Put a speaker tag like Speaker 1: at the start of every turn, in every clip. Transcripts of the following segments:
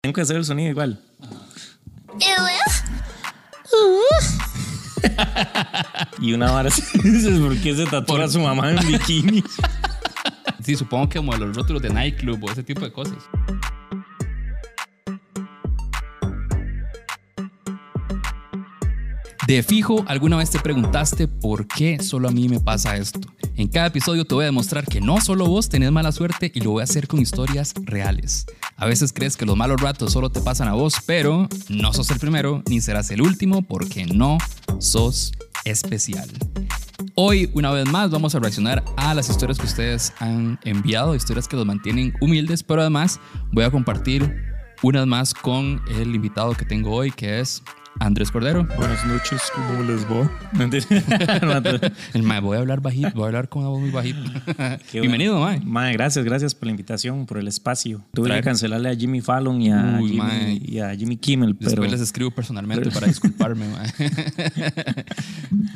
Speaker 1: Tengo que hacer el sonido igual. y una vara dices, ¿por qué se tatúa a su mamá en bikini?
Speaker 2: Sí, supongo que como los rótulos de nightclub o ese tipo de cosas. De fijo, alguna vez te preguntaste por qué solo a mí me pasa esto. En cada episodio te voy a demostrar que no solo vos tenés mala suerte y lo voy a hacer con historias reales. A veces crees que los malos ratos solo te pasan a vos, pero no sos el primero ni serás el último porque no sos especial. Hoy, una vez más, vamos a reaccionar a las historias que ustedes han enviado, historias que los mantienen humildes, pero además voy a compartir unas más con el invitado que tengo hoy, que es Andrés Cordero.
Speaker 1: Buenas noches, ¿cómo les va?
Speaker 2: El mae, voy a hablar bajito, voy a hablar con una voz muy bajita. Bienvenido, mae.
Speaker 1: Mae, gracias, gracias por la invitación, por el espacio. Tuve
Speaker 2: Traer-
Speaker 1: que cancelarle a Jimmy Fallon y a,
Speaker 2: Uy,
Speaker 1: Jimmy,
Speaker 2: mae.
Speaker 1: y a Jimmy Kimmel, pero
Speaker 2: Después les escribo personalmente para disculparme, mae.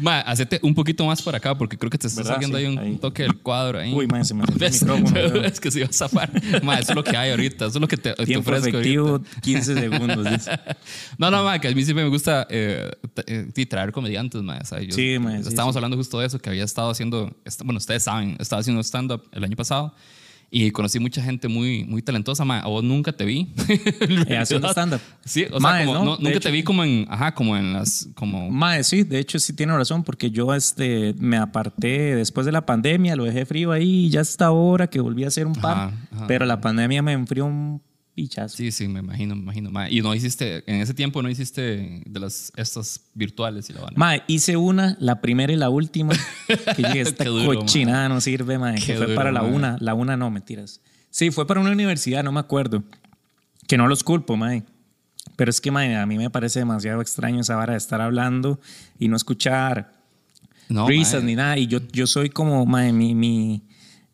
Speaker 2: mae, hacete un poquito más por acá porque creo que te está
Speaker 1: ¿Verdad?
Speaker 2: saliendo
Speaker 1: Sí,
Speaker 2: ahí un
Speaker 1: ahí.
Speaker 2: toque del cuadro ahí.
Speaker 1: Uy, mae, se me el micrófono.
Speaker 2: es que se iba a zafar. Mae, eso es lo que hay ahorita, eso es lo que te, te
Speaker 1: tiempo
Speaker 2: ofrezco
Speaker 1: efectivo,
Speaker 2: ahorita.
Speaker 1: 15 segundos.
Speaker 2: No, no, mae, que a mí siempre me gusta eh, eh, traer comediantes, yo-
Speaker 1: Sí, sí,
Speaker 2: Estábamos
Speaker 1: sí.
Speaker 2: hablando justo de eso, que había estado haciendo, bueno, ustedes saben, estaba haciendo stand-up el año pasado y conocí mucha gente muy, muy talentosa, mae. A vos nunca te vi.
Speaker 1: Eh, haciendo stand-up.
Speaker 2: Sí, o sea, como,
Speaker 1: ¿no?
Speaker 2: no- nunca
Speaker 1: hecho-
Speaker 2: te vi como en, ajá, como en las, como...
Speaker 1: Mae, sí, de hecho sí tiene razón, porque yo este, me aparté después de la pandemia, lo dejé frío ahí, y ya hasta ahora que volví a hacer un par,
Speaker 2: Ajá, ajá.
Speaker 1: pero la pandemia me enfrió un pichazo.
Speaker 2: Sí, sí, me imagino, me imagino. Y no hiciste, en ese tiempo no hiciste de las, estas virtuales y la van
Speaker 1: Mae, hice una, la primera y la última, que llegué, esta
Speaker 2: duro,
Speaker 1: cochinada no sirve, mae,
Speaker 2: Qué
Speaker 1: que fue
Speaker 2: duro,
Speaker 1: para la una, la una no, mentiras. Sí, fue para una universidad, no me acuerdo, que no los culpo, mae. Pero es que, mae, a mí me parece demasiado extraño esa vara de estar hablando y no escuchar
Speaker 2: No,
Speaker 1: risas ni nada. Y yo, yo soy como, mae, mi, mi,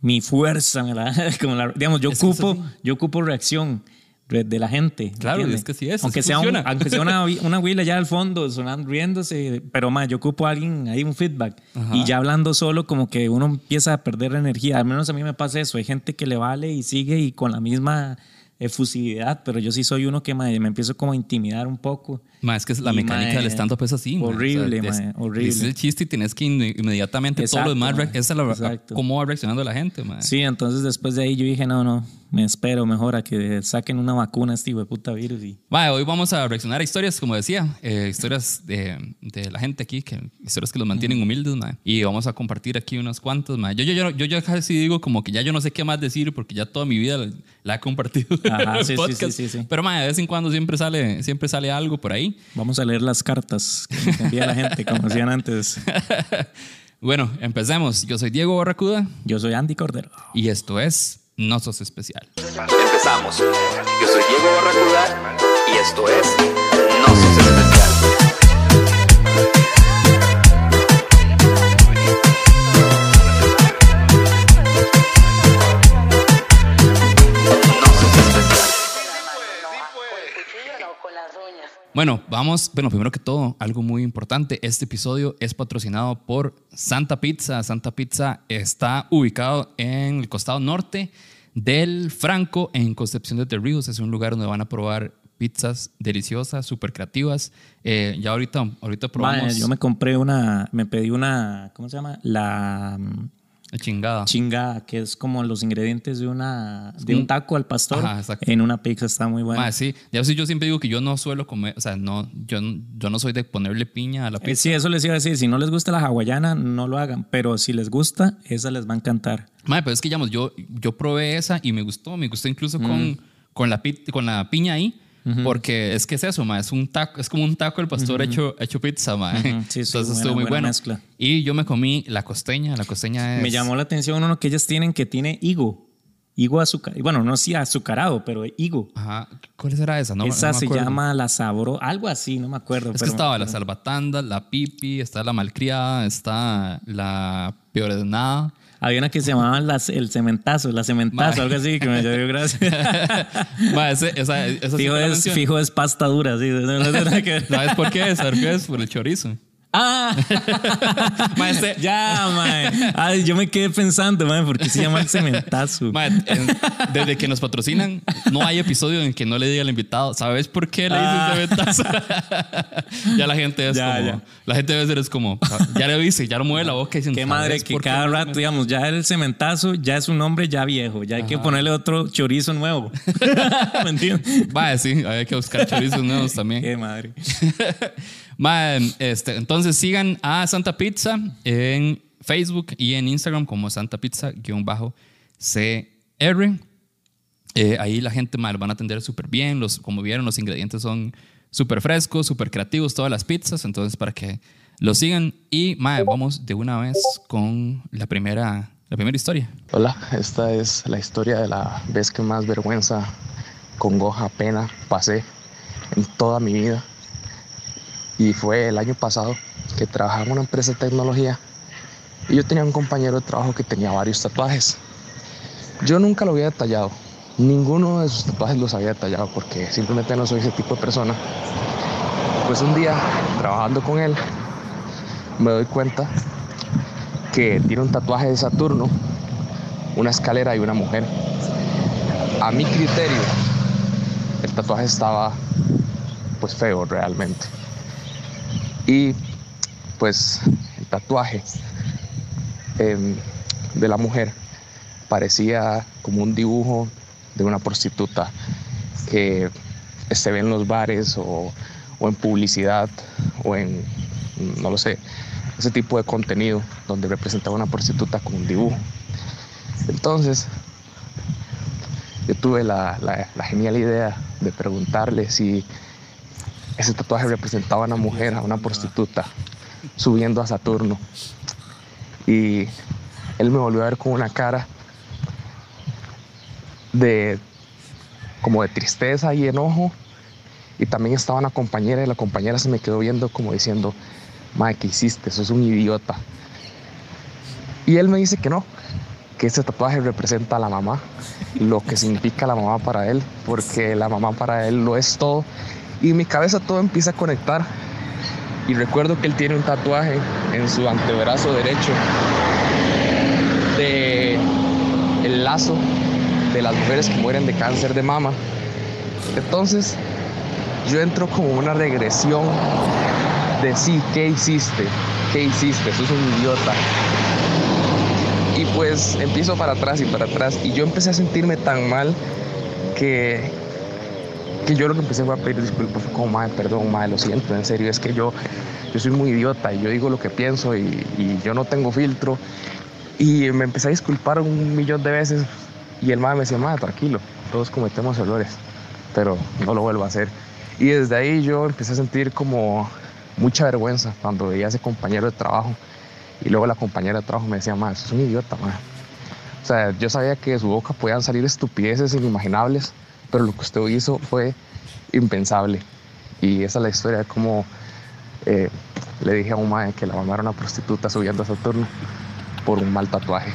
Speaker 1: mi fuerza, como la- digamos, yo ocupo, yo ocupo reacción de, la gente.
Speaker 2: Claro,
Speaker 1: ¿entiende?
Speaker 2: es que sí es,
Speaker 1: Aunque sea, un- aunque sea una, una huila allá al fondo, sonando, riéndose, pero mae, yo ocupo a alguien ahí, un feedback.
Speaker 2: Ajá.
Speaker 1: Y ya hablando solo, como que uno empieza a perder energía. Al menos a mí me pasa eso. Hay gente que le vale y sigue y con la misma efusividad, pero yo sí soy uno que mae, me empiezo como a intimidar un poco.
Speaker 2: Ma, es que la
Speaker 1: Y,
Speaker 2: mecánica
Speaker 1: mae,
Speaker 2: del stand-up es así.
Speaker 1: horrible,
Speaker 2: des-
Speaker 1: mae, horrible.
Speaker 2: Dices el chiste y tienes que in- inmediatamente todo
Speaker 1: Exacto,
Speaker 2: lo demás. Esa es la, cómo va reaccionando la gente.
Speaker 1: Sí, entonces después de ahí yo dije, no, no, me espero mejor a que saquen una vacuna a este puta virus. Y...
Speaker 2: Ma, hoy vamos a reaccionar a historias, como decía, eh, historias de, de la gente aquí, que, historias que los mantienen humildes. Y vamos a compartir aquí unas cuantas. ma. Yo, yo, yo, yo ya casi digo como que ya yo no sé qué más decir porque ya toda mi vida la, la he compartido
Speaker 1: Ajá,
Speaker 2: en
Speaker 1: sí, sí,
Speaker 2: podcast.
Speaker 1: sí, sí.
Speaker 2: Pero de vez en cuando siempre sale, siempre sale algo por ahí.
Speaker 1: Vamos a leer las cartas que nos envía la gente, como decían antes.
Speaker 2: Bueno, empecemos. Yo soy Diego Barracuda
Speaker 1: Yo soy Andy Cordero.
Speaker 2: y esto es No Sos Especial.
Speaker 3: Empezamos. Yo soy Diego Barracuda y esto es No Sos Especial.
Speaker 2: Bueno, vamos, bueno, primero que todo, algo muy importante, este episodio es patrocinado por Santa Pizza. Santa Pizza está ubicado en el costado norte del Franco, en Concepción de Tres Ríos. Es un lugar donde van a probar pizzas deliciosas, súper creativas. Eh, ya ahorita, ahorita probamos
Speaker 1: yo me compré una, me pedí una, ¿cómo se llama? La
Speaker 2: la chingada.
Speaker 1: chingada, que es como los ingredientes de una de un taco al pastor
Speaker 2: Ajá,
Speaker 1: en una pizza, está muy buena.
Speaker 2: Ma, sí, ya sí, yo siempre digo que yo no suelo comer, o sea, no, yo, yo no soy de ponerle piña a la
Speaker 1: Eh,
Speaker 2: pizza.
Speaker 1: sí, eso les iba a decir, si no les gusta la hawaiana, no lo hagan, pero si les gusta, esa les va a encantar.
Speaker 2: Madre, pero es que, digamos, yo, yo probé esa y me gustó. Me gustó incluso
Speaker 1: Mm.
Speaker 2: con, con, la, con la piña ahí. Porque es que es eso, ma, es un taco, es como un taco del pastor hecho, hecho pizza, ma.
Speaker 1: Sí, sí,
Speaker 2: Entonces
Speaker 1: buena-
Speaker 2: estuvo muy bueno.
Speaker 1: mezcla.
Speaker 2: Y yo me comí la costeña, la costeña es...
Speaker 1: Me llamó la atención uno que ellas tienen que tiene higo. Higo azucarado. Bueno, no sí azucarado, pero higo.
Speaker 2: Ajá, ¿cuál será esa? No,
Speaker 1: Esa
Speaker 2: no me
Speaker 1: se llama la sabro, algo así, no me acuerdo.
Speaker 2: Es que
Speaker 1: pero-
Speaker 2: estaba la salvatanda, la pipi, está la malcriada, está la peor de nada.
Speaker 1: Había una que se llamaba las- el cementazo, la cementazo, algo así, que me dio gracia.
Speaker 2: Ma, ese- esa,
Speaker 1: fijo, es, fijo es pasta dura, sí. no-.
Speaker 2: ¿Sabes por qué? ¿Sabes por qué es? Por el chorizo.
Speaker 1: Ah,
Speaker 2: Ma, este-
Speaker 1: ya, mae. Ay, yo me quedé pensando, mae, porque se llama el cementazo.
Speaker 2: Ma, en- desde que nos patrocinan, no hay episodio en que no le diga al invitado, ¿sabes por qué le dices
Speaker 1: Ah.
Speaker 2: de ventaza? ya la gente es
Speaker 1: Ya,
Speaker 2: como,
Speaker 1: ya.
Speaker 2: la gente debe ser es como, ya le dice, ya no mueve la boca y dicen,
Speaker 1: Qué madre
Speaker 2: "¿Sabes
Speaker 1: que
Speaker 2: qué
Speaker 1: cada rato,
Speaker 2: me-?"
Speaker 1: digamos, ya el cementazo ya es un nombre ya viejo, ya hay que ponerle otro chorizo nuevo. ¿Me entiendes?
Speaker 2: Va, sí, hay que buscar chorizos nuevos también.
Speaker 1: Qué madre.
Speaker 2: Ma, este, entonces sigan a Santa Pizza en Facebook y en Instagram como Santa Pizza-CR. Eh, ahí la gente ma, lo van a atender súper bien. Los, como vieron, los ingredientes son súper frescos, súper creativos, todas las pizzas. Entonces, para que lo sigan. Y ma, vamos de una vez con la primera, la primera historia.
Speaker 4: Hola, esta es la historia de la vez que más vergüenza, congoja, pena pasé en toda mi vida. Y fue el año pasado que trabajaba en una empresa de tecnología y yo tenía un compañero de trabajo que tenía varios tatuajes. Yo nunca lo había detallado, ninguno de sus tatuajes los había detallado porque simplemente no soy ese tipo de persona. Pues un día, trabajando con él, me doy cuenta que tiene un tatuaje de Saturno, una escalera y una mujer. A mi criterio, el tatuaje estaba pues feo realmente. Y pues el tatuaje em, de la mujer parecía como un dibujo de una prostituta que se ve en los bares o, o en publicidad o en, no lo sé, ese tipo de contenido donde representaba una prostituta con un dibujo. Entonces, yo tuve la- la genial idea de preguntarle si ese tatuaje representaba a una mujer, a una prostituta, subiendo a Saturno. Y él me volvió a ver con una cara de como de tristeza y enojo. Y también estaba una compañera y la compañera se me quedó viendo como diciendo, Mae, ¿qué hiciste? Sos un idiota. Y él me dice que no, que ese tatuaje representa a la mamá, lo que significa la mamá para él, porque la mamá para él lo es todo. Y mi cabeza todo empieza a conectar. Y recuerdo que él tiene un tatuaje en su antebrazo derecho de el lazo de las mujeres que mueren de cáncer de mama. Entonces, yo entro como una regresión de sí, ¿qué hiciste? ¿Qué hiciste? Sos un idiota. Y pues empiezo para atrás y para atrás. Y yo empecé a sentirme tan mal que, que yo lo que empecé fue a pedir disculpas. Fue como, madre, perdón, madre, lo siento, en serio. Es que yo, yo soy muy idiota y yo digo lo que pienso y, y yo no tengo filtro. Y me empecé a disculpar un millón de veces. Y el madre me decía, madre, tranquilo, todos cometemos errores, pero no lo vuelvo a hacer. Y desde ahí yo empecé a sentir como mucha vergüenza cuando veía a ese compañero de trabajo. Y luego la compañera de trabajo me decía, madre, es un idiota, madre. O sea, yo sabía que de su boca podían salir estupideces inimaginables, pero lo que usted hizo fue impensable. Y esa es la historia de cómo eh, le dije a un madre que la mamá era una prostituta subiendo a Saturno por un mal tatuaje.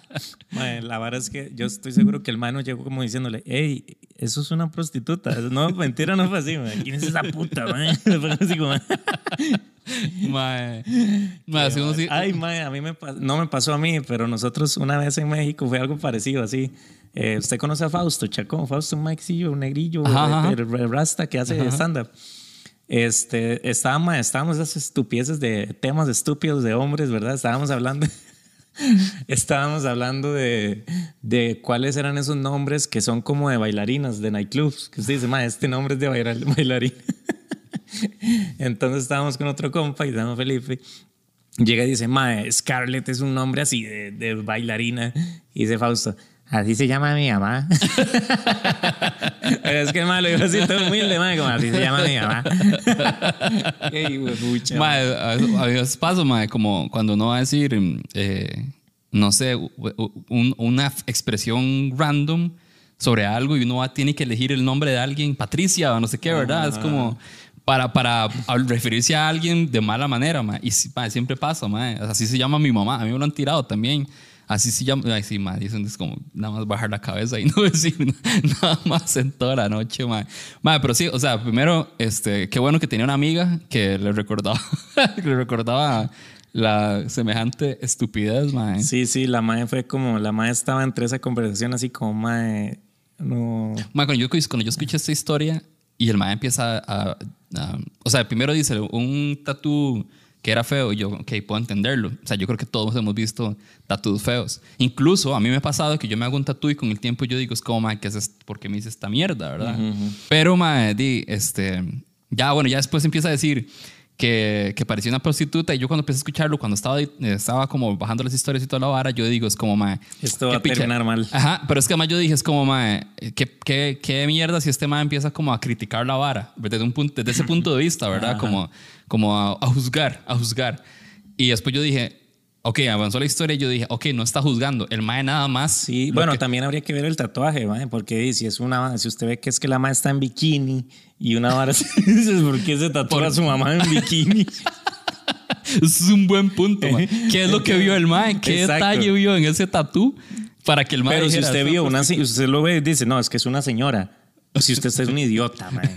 Speaker 1: Mae, la verdad es que yo estoy seguro que el mano llegó como diciéndole, hey, eso es una prostituta. No, mentira, no fue así, mae. ¿Quién es esa puta? Fue así como,
Speaker 2: Mae, mae, si uno sí-
Speaker 1: Ay, mae, a mí me no me pasó a mí, pero nosotros una vez en México fue algo parecido así. Eh, ¿Usted conoce a Fausto Chacón? Fausto, un maxillo, un negrillo,
Speaker 2: Ajá, ajá.
Speaker 1: el, el rasta que hace stand-up. Este, estábamos, estábamos esas estupideces de temas estúpidos de hombres, ¿verdad? Estábamos hablando... Estábamos hablando de, de cuáles eran esos nombres que son como de bailarinas, de nightclubs. Que usted dice, ma, este nombre es de bailar- bailarina. Entonces estábamos con otro compa y se llama Felipe. Llega y dice, ma, Scarlett es un nombre así de, de bailarina. Y dice Fausto, así se llama mi mamá. Es que ma, lo dijo así todo humilde, ma, como así se llama mi mamá. Qué hijo de pucha, ma.
Speaker 2: Mae, a veces- pasa, mae, como cuando uno va a decir, eh, no sé, un- una expresión random sobre algo y uno va, tiene que elegir el nombre de alguien, Patricia o no sé qué, ¿verdad? Es como para, para referirse a alguien de mala manera, mae. Y mae, siempre pasa, mae. Así se llama mi mamá. A mí me lo han tirado también. Así se llama. Ay, sí, ma, dicen es como nada más bajar la cabeza y no decir nada más en toda la noche, ma. Ma, pero sí, o sea, primero, este, qué bueno que tenía una amiga que le recordaba, que le recordaba la semejante estupidez, ma.
Speaker 1: Sí, sí, la madre fue como, la madre estaba entre esa conversación así como, madre, no.
Speaker 2: Ma, cuando yo, cuando yo escuché esta historia y el ma empieza a, a- O sea, primero dice un tatú que era feo y yo, ok, puedo entenderlo. O sea, yo creo que todos hemos visto tatuos feos. Incluso a mí me ha pasado que yo me hago un tatu y con el tiempo yo digo, es como, ma, ¿qué es esto? ¿por qué me hice esta mierda, verdad? Pero, ma, di, este. Ya, bueno, ya después empieza a decir que, que parecía una prostituta y yo cuando empecé a escucharlo, cuando estaba, estaba como bajando las historias y toda la vara, yo digo, es como, ma,
Speaker 1: Esto va a terminar mal.
Speaker 2: Ajá, pero es que además yo dije, es como, mae, ¿qué, qué, qué mierda si este mae empieza como a criticar la vara, desde, un punto, desde ese punto de vista, ¿verdad? Como, como a, a juzgar, a juzgar. Y después yo dije, ok, avanzó la historia y yo dije, ok, no está juzgando, el mae nada más.
Speaker 1: Sí, bueno,
Speaker 2: que-
Speaker 1: también habría que ver el tatuaje, mae, porque si es una, si usted ve que es que la madre está en bikini y una vara dices, ¿por qué se tatúa a su mamá en bikini?
Speaker 2: Es un buen punto, mae. ¿Qué es lo que vio el mae? ¿Qué
Speaker 1: Exacto.
Speaker 2: detalle vio en ese tatú para que el mae
Speaker 1: Pero si
Speaker 2: dijera,
Speaker 1: usted
Speaker 2: "Es
Speaker 1: vio
Speaker 2: una
Speaker 1: una, si usted lo ve, dice, no, es que es una señora. Si usted es un idiota, mae.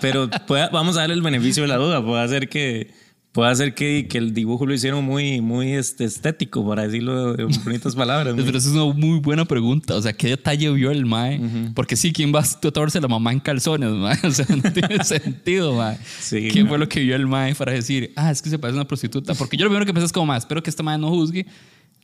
Speaker 1: Pero vamos a darle el beneficio de la duda. Puede ser que, puede ser que, que el dibujo lo hicieron muy, muy este, estético, para decirlo en bonitas palabras.
Speaker 2: Pero esa es una muy buena pregunta. O sea, ¿qué detalle vio el mae? Porque sí, ¿quién va a tatuarse la mamá en calzones, mae? O sea, no tiene sentido, mae.
Speaker 1: Sí,
Speaker 2: ¿Qué
Speaker 1: no.
Speaker 2: fue lo que vio el mae para decir, ah, es que se parece a una prostituta? Porque yo lo primero que pensé es como, mae, espero que este mae no juzgue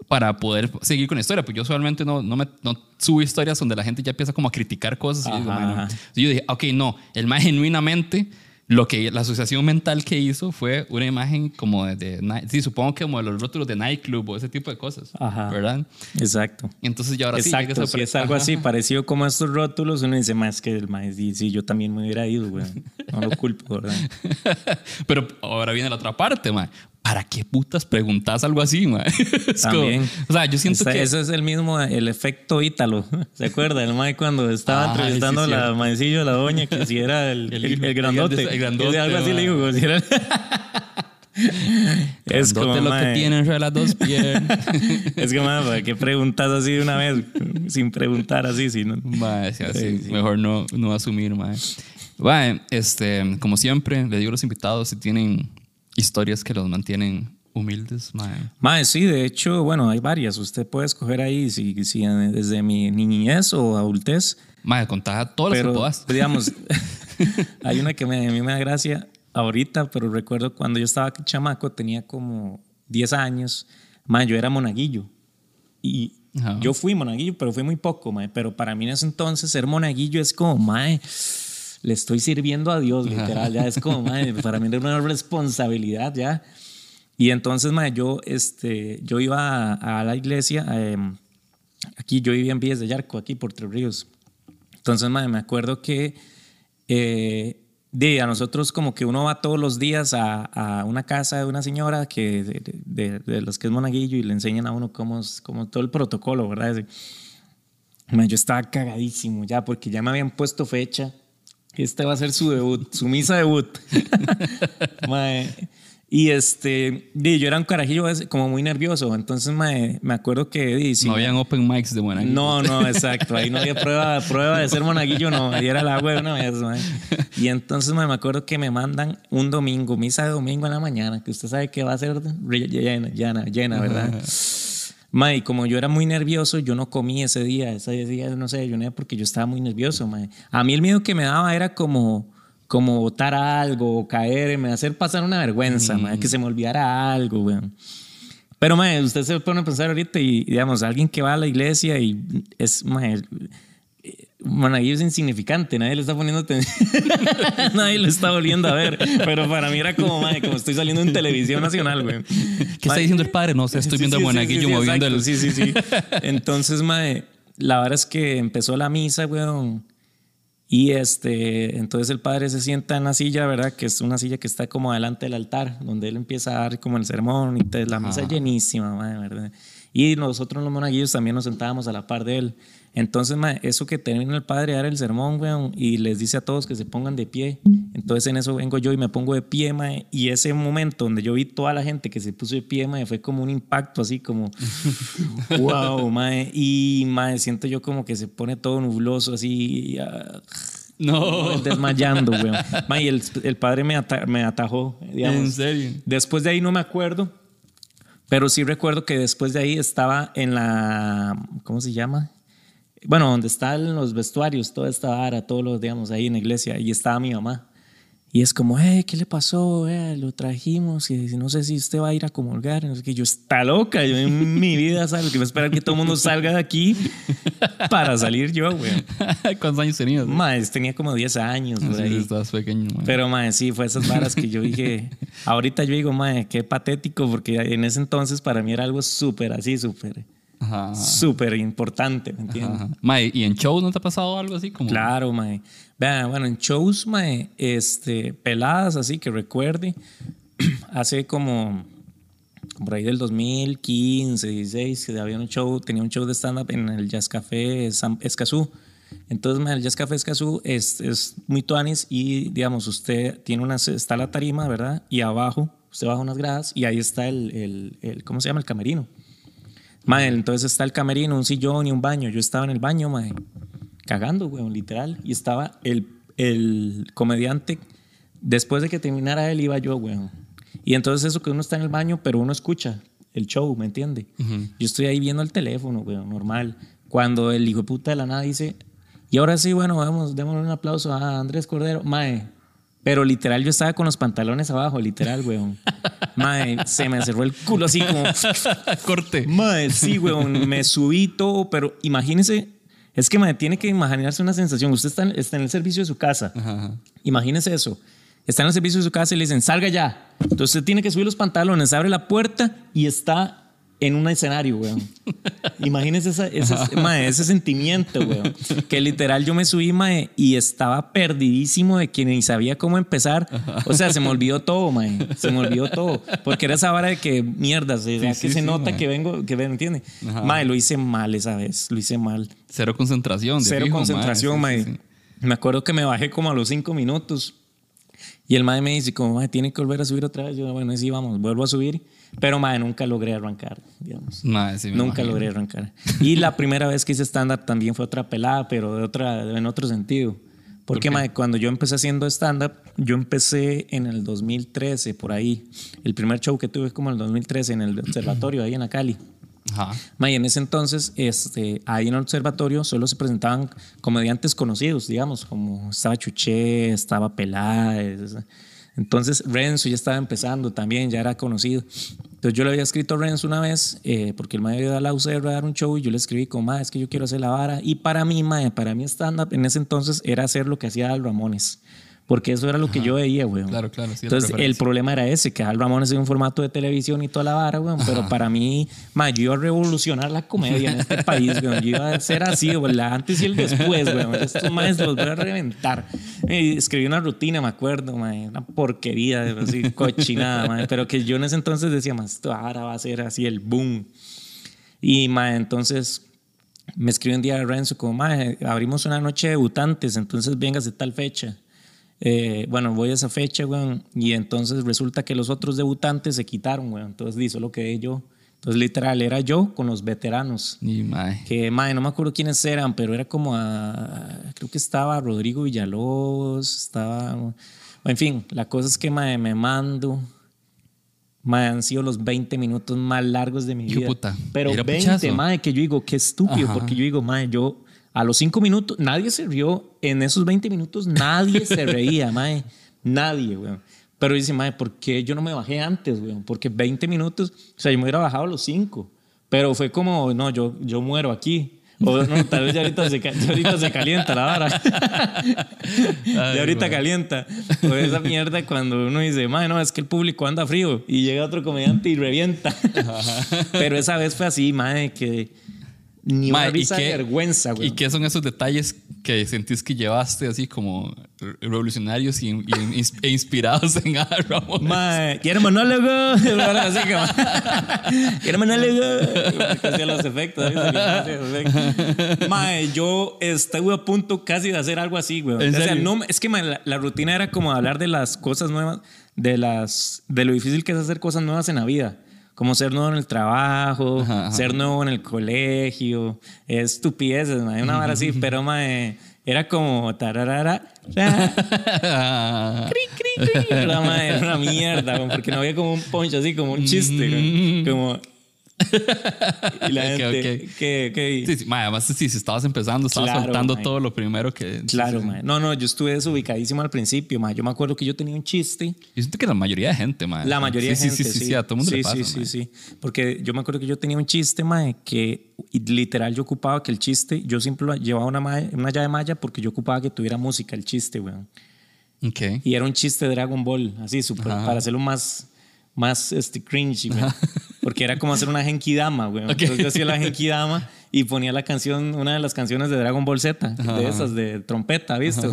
Speaker 2: para poder seguir con la historia. Pues yo usualmente no, no, me, no subo historias donde la gente ya empieza como a criticar cosas. Y yo, yo dije, ok, no, el mae genuinamente... Lo que la asociación mental que hizo fue una imagen como de, de sí, supongo que como de los rótulos de nightclub o ese tipo de cosas,
Speaker 1: Ajá.
Speaker 2: ¿verdad?
Speaker 1: Exacto.
Speaker 2: Entonces ya ahora sí.
Speaker 1: Exacto,
Speaker 2: esa
Speaker 1: si
Speaker 2: pre-
Speaker 1: es algo
Speaker 2: Ajá.
Speaker 1: así, parecido como estos rótulos, uno dice, más que el maíz, sí, sí, yo también me hubiera ido, güey. No lo culpo, ¿verdad?
Speaker 2: Pero ahora viene la otra parte, ma. ¿Para qué putas preguntas algo así, ma? Es como-
Speaker 1: También.
Speaker 2: o sea, yo siento que...
Speaker 1: Eso es el mismo, el efecto Ítalo. ¿Se acuerda? El Mae cuando estaba
Speaker 2: Ah,
Speaker 1: entrevistando
Speaker 2: sí,
Speaker 1: a la maecillo, la doña, que si era el,
Speaker 2: El
Speaker 1: el, grandote.
Speaker 2: el grandote,
Speaker 1: Que algo así
Speaker 2: mae.
Speaker 1: le digo, como si era... es como,
Speaker 2: lo que
Speaker 1: mae,
Speaker 2: tiene entre las dos piernas.
Speaker 1: Es que, mae, ¿para qué preguntas así de una vez? Sin preguntar así, sino...
Speaker 2: Ma, o sea, sí,
Speaker 1: Sí, sí.
Speaker 2: mejor no, no asumir, ma. Ma, este, como siempre, le digo a los invitados si tienen historias que los mantienen humildes, ma.
Speaker 1: Mae, sí, de hecho, bueno, hay varias. Usted puede escoger ahí si, si desde mi niñez o adultez.
Speaker 2: Ma, contá todas las que
Speaker 1: Pero,
Speaker 2: puedas.
Speaker 1: digamos, hay una que me, a mí me da gracia ahorita, pero recuerdo cuando yo estaba chamaco, tenía como 10 años. Mae, yo era monaguillo. Y
Speaker 2: Ajá.
Speaker 1: yo fui monaguillo, pero fui muy poco, mae. Pero para mí en ese entonces ser monaguillo es como, mae, le estoy sirviendo a Dios, literal. Ya es como, mae, para mí era una responsabilidad ya. Y entonces, mae, yo, este, yo iba a, a la iglesia, em, aquí yo vivía en Villas de Yarco, aquí por Tres Ríos. Entonces, mae, me acuerdo que eh, de, a nosotros como que uno va todos los días a, a una casa de una señora que de, de- de los que es monaguillo y le enseñan a uno cómo, es- cómo todo el protocolo, ¿verdad? Ese. Mae, yo estaba cagadísimo ya porque ya me habían puesto fecha. Esta va a ser su debut, su misa debut. Mae, y este, yo era un carajillo como muy nervioso, entonces mae, me acuerdo que sí,
Speaker 2: no habían open mics de buena
Speaker 1: no, no, exacto. Ahí no había prueba, prueba de ser monaguillo, no. Ahí era el agua de una vez, mae. Y entonces mae, me acuerdo que me mandan un domingo, misa de domingo en la mañana, que usted sabe que va a ser llena, llena, llena ¿verdad? Mae, y como yo era muy nervioso, yo no comí ese día. Ese día no sé, desayuné porque yo estaba muy nervioso, mae. A mí el miedo que me daba era como como botar algo, caerme, hacer pasar una vergüenza, mae, que se me olvidara algo, weón. Pero, mae, usted se pone a pensar ahorita y, digamos, alguien que va a la iglesia y es, mae, monaguillo es insignificante, nadie le está poniendo atención, nadie lo está volviendo a ver, pero para mí era como, mae, como estoy saliendo en televisión nacional, güey.
Speaker 2: ¿Qué está diciendo el padre? No sé, estoy viendo
Speaker 1: sí,
Speaker 2: a
Speaker 1: sí,
Speaker 2: Monaguillo
Speaker 1: sí, sí,
Speaker 2: moviendo el...
Speaker 1: Sí, sí, sí. Entonces, mae, la verdad es que empezó la misa, weón. Y este, entonces el padre se sienta en la silla, ¿verdad? Que es una silla que está como delante del altar, donde él empieza a dar como el sermón y entonces la misa llenísima, mae, ¿verdad? Y nosotros los monaguillos también nos sentábamos a la par de él. Entonces, mae, eso que termina el padre dar el sermón, weón, y les dice a todos que se pongan de pie Entonces en eso vengo yo y me pongo de pie, mae, y ese momento donde yo vi toda la gente que se puso de pie, mae, fue como un impacto así como, wow, mae, y mae, siento yo como que se pone todo nubloso así, y, ah,
Speaker 2: No.
Speaker 1: desmayando, weón. Mae, y el, el padre me, ata- me atajó, digamos.
Speaker 2: ¿En serio?
Speaker 1: Después de ahí no me acuerdo, pero sí recuerdo que después de ahí estaba en la, ¿cómo se llama? Bueno, donde están los vestuarios, toda esta vara, todos los, digamos, ahí en la iglesia, y estaba mi mamá. Y es como, eh, ¿qué le pasó? Eh, lo trajimos y no sé si usted va a ir a comulgar. y No sé qué. Yo, está loca. Yo en mi vida, ¿sabes? Que me esperar que todo el mundo salga de aquí para salir yo, güey.
Speaker 2: ¿Cuántos años tenías?
Speaker 1: Más, tenía como 10 años por
Speaker 2: Sí,
Speaker 1: ahí.
Speaker 2: estabas pequeño. mae.
Speaker 1: Pero, mae, sí, fue esas varas que yo dije. Ahorita yo digo, mae, qué patético, porque en ese entonces para mí era algo súper así, súper, súper importante, ¿me entiendes?
Speaker 2: Ajá. ¿y en show no te ha pasado algo así como?
Speaker 1: Claro, mae. Vea, bueno, en shows, mae, este, peladas así que recuerde, hace como por ahí del 2015, 16, que había un show, tenía un show de stand-up en el Jazz Café Escazú. Entonces, el Jazz Café Escazú es, es muy tuanis y, digamos, usted tiene una, está la tarima, ¿verdad? Y abajo, usted baja unas gradas y ahí está el, el, el ¿cómo se llama? El camerino. Mae, entonces está el camerino, un sillón y un baño. Yo estaba en el baño, mae, cagando, weón, literal. Y estaba el, el comediante, después de que terminara él, iba yo, weón. Y entonces eso que uno está en el baño, pero uno escucha el show, ¿me entiende? Yo estoy ahí viendo el teléfono, weón, normal. Cuando el hijo de puta de la nada dice, y ahora sí, bueno, vamos, démosle un aplauso a Andrés Cordero. Mae, pero literal yo estaba con los pantalones abajo, literal, weón. Mae, se me cerró el culo así como...
Speaker 2: Corte.
Speaker 1: Mae, sí, weón, me subí todo, pero imagínese, es que tiene que imaginarse una sensación. Usted está en, está en el servicio de su casa.
Speaker 2: Ajá, ajá.
Speaker 1: Imagínese eso. Está en el servicio de su casa y le dicen, salga ya. Entonces usted tiene que subir los pantalones, abre la puerta y está en un escenario, weón. Imagínese esa- ese, mae, ese sentimiento, weón. Que literal yo me subí, mae, y estaba perdidísimo de que ni sabía cómo empezar. O sea, se me olvidó todo, mae. Se me olvidó todo. Porque era esa vara de que, mierda, ¿será
Speaker 2: Sí,
Speaker 1: que
Speaker 2: sí,
Speaker 1: se
Speaker 2: sí,
Speaker 1: nota
Speaker 2: mae.
Speaker 1: que vengo, que ven, ¿entiende?
Speaker 2: Ajá.
Speaker 1: Mae, lo hice mal esa vez, lo hice mal.
Speaker 2: Cero concentración.
Speaker 1: Cero
Speaker 2: fijo,
Speaker 1: concentración,
Speaker 2: mae.
Speaker 1: mae. Me acuerdo que me bajé como a los cinco minutos. Y el mae me dice, como, mae, tiene que volver a subir otra vez. Yo, bueno, sí, vamos, vuelvo a subir. Pero, mae, nunca logré arrancar, digamos.
Speaker 2: Mae, sí, me
Speaker 1: nunca
Speaker 2: imagino.
Speaker 1: logré arrancar. Y la primera vez que hice stand-up también fue otra pelada, pero de otra, en otro sentido. Porque, mae, cuando yo empecé haciendo stand-up, yo empecé en el 2013, por ahí. El primer show que tuve como en el 2013 en el observatorio, ahí en la Cali.
Speaker 2: Ajá.
Speaker 1: Ma, y en ese entonces, este, ahí en el observatorio solo se presentaban comediantes conocidos, digamos, como estaba Chuché, estaba Peláez. Entonces Renzo ya estaba empezando también, ya era conocido. Entonces yo le había escrito a Renzo una vez, eh, porque él me había a la UCR a dar un show y yo le escribí como, ma, es que yo quiero hacer la vara. Y para mí, ma, para mí stand-up en ese entonces era hacer lo que hacía Al Ramones. Porque eso era lo que yo veía, güey.
Speaker 2: Claro, claro, sí,
Speaker 1: Entonces, el problema era ese, que Al Ramones es un formato de televisión y toda la vara, güey. Pero para mí, ma, yo iba a revolucionar la comedia en este país, güey. Yo iba a ser así, güey, la antes y el después, güey. Estos más los voy a reventar. Y escribí una rutina, me acuerdo, ma, una porquería, así, cochinada, ma. Pero que yo en ese entonces decía, más, esto ahora va a ser así el boom. Y, ma, entonces me escribió un día Renzo como, abrimos una noche de debutantes, entonces vengas de tal fecha. Eh, bueno, voy a esa fecha, weón, y entonces resulta que los otros debutantes se quitaron, weón. Entonces, di, solo quedé yo. Entonces, literal, era yo con los veteranos.
Speaker 2: Y, mae.
Speaker 1: Que, mae, no me acuerdo quiénes eran, pero era como a. Creo que estaba Rodrigo Villalobos, estaba. En fin, la cosa es que, mae, me mando. Mae, han sido los 20 minutos más largos de mi vida.
Speaker 2: puta,
Speaker 1: Pero
Speaker 2: era
Speaker 1: 20,
Speaker 2: pichazo.
Speaker 1: mae, que yo digo, qué estúpido,
Speaker 2: Ajá.
Speaker 1: porque yo digo, mae, yo a los 5 minutos, nadie se rió. En esos 20 minutos, nadie se reía, mae. Nadie, weón. Pero dice, mae, ¿por qué yo no me bajé antes, weón? Porque 20 minutos, o sea, yo me hubiera bajado a los 5. Pero fue como, no, yo, yo muero aquí. O no, tal vez ya ahorita se, ya ahorita se calienta la vara. ya ahorita
Speaker 2: güey.
Speaker 1: calienta. O esa mierda cuando uno dice, mae, no, es que el público anda frío. Y llega otro comediante y revienta. Pero esa vez fue así, mae, que ni una
Speaker 2: Mae, ¿y
Speaker 1: risa de vergüenza, güey.
Speaker 2: ¿Y qué son esos detalles que sentís que llevaste así como revolucionarios y, e inspirados en Ada Ramón?
Speaker 1: Mae, ¿quiere monólogo? Así como, ¿quiere monólogo? Porque hacía los efectos. ¿sabes? Hacía los efectos. Mae, yo estuve a punto casi de hacer algo así, güey.
Speaker 2: ¿En
Speaker 1: O sea,
Speaker 2: serio?
Speaker 1: no, es que mae, la, la rutina era como hablar de las cosas nuevas, de, las, de lo difícil que es hacer cosas nuevas en la vida. Como ser nuevo en el trabajo,
Speaker 2: Ajá, ajá.
Speaker 1: ser nuevo en el colegio, estupideces, mae, una vara así, pero mae, era como tararara, ra, cri, cri, era una mierda, porque no había como un poncho así, como un chiste, como. Y la
Speaker 2: Ok,
Speaker 1: gente,
Speaker 2: ok.
Speaker 1: que, que-
Speaker 2: Sí, sí, mae, además, sí, si estabas empezando, estabas
Speaker 1: Claro,
Speaker 2: soltando
Speaker 1: mae.
Speaker 2: todo lo primero que.
Speaker 1: Claro,
Speaker 2: sí, sí.
Speaker 1: No, no, yo estuve desubicadísimo al principio, mae. Yo me acuerdo que yo tenía un chiste.
Speaker 2: Yo siento que la mayoría de gente, mae.
Speaker 1: La mayoría
Speaker 2: sí,
Speaker 1: de gente,
Speaker 2: Sí, sí, sí, a todo mundo
Speaker 1: sí,
Speaker 2: le pasa,
Speaker 1: Sí, sí, sí. Porque yo me acuerdo que yo tenía un chiste, mae, que literal yo ocupaba que el chiste, yo siempre llevaba una, una llave malla porque yo ocupaba que tuviera música el chiste, weón.
Speaker 2: Ok.
Speaker 1: Y era un chiste de Dragon Ball, así, súper,
Speaker 2: Ajá.
Speaker 1: para hacerlo más, más este, cringe, güey. Porque era como hacer una Genkidama, güey.
Speaker 2: Ok.
Speaker 1: Entonces yo hacía la Genkidama y ponía la canción, una de las canciones de Dragon Ball Z,
Speaker 2: Ajá,
Speaker 1: de esas, de trompeta, ¿viste?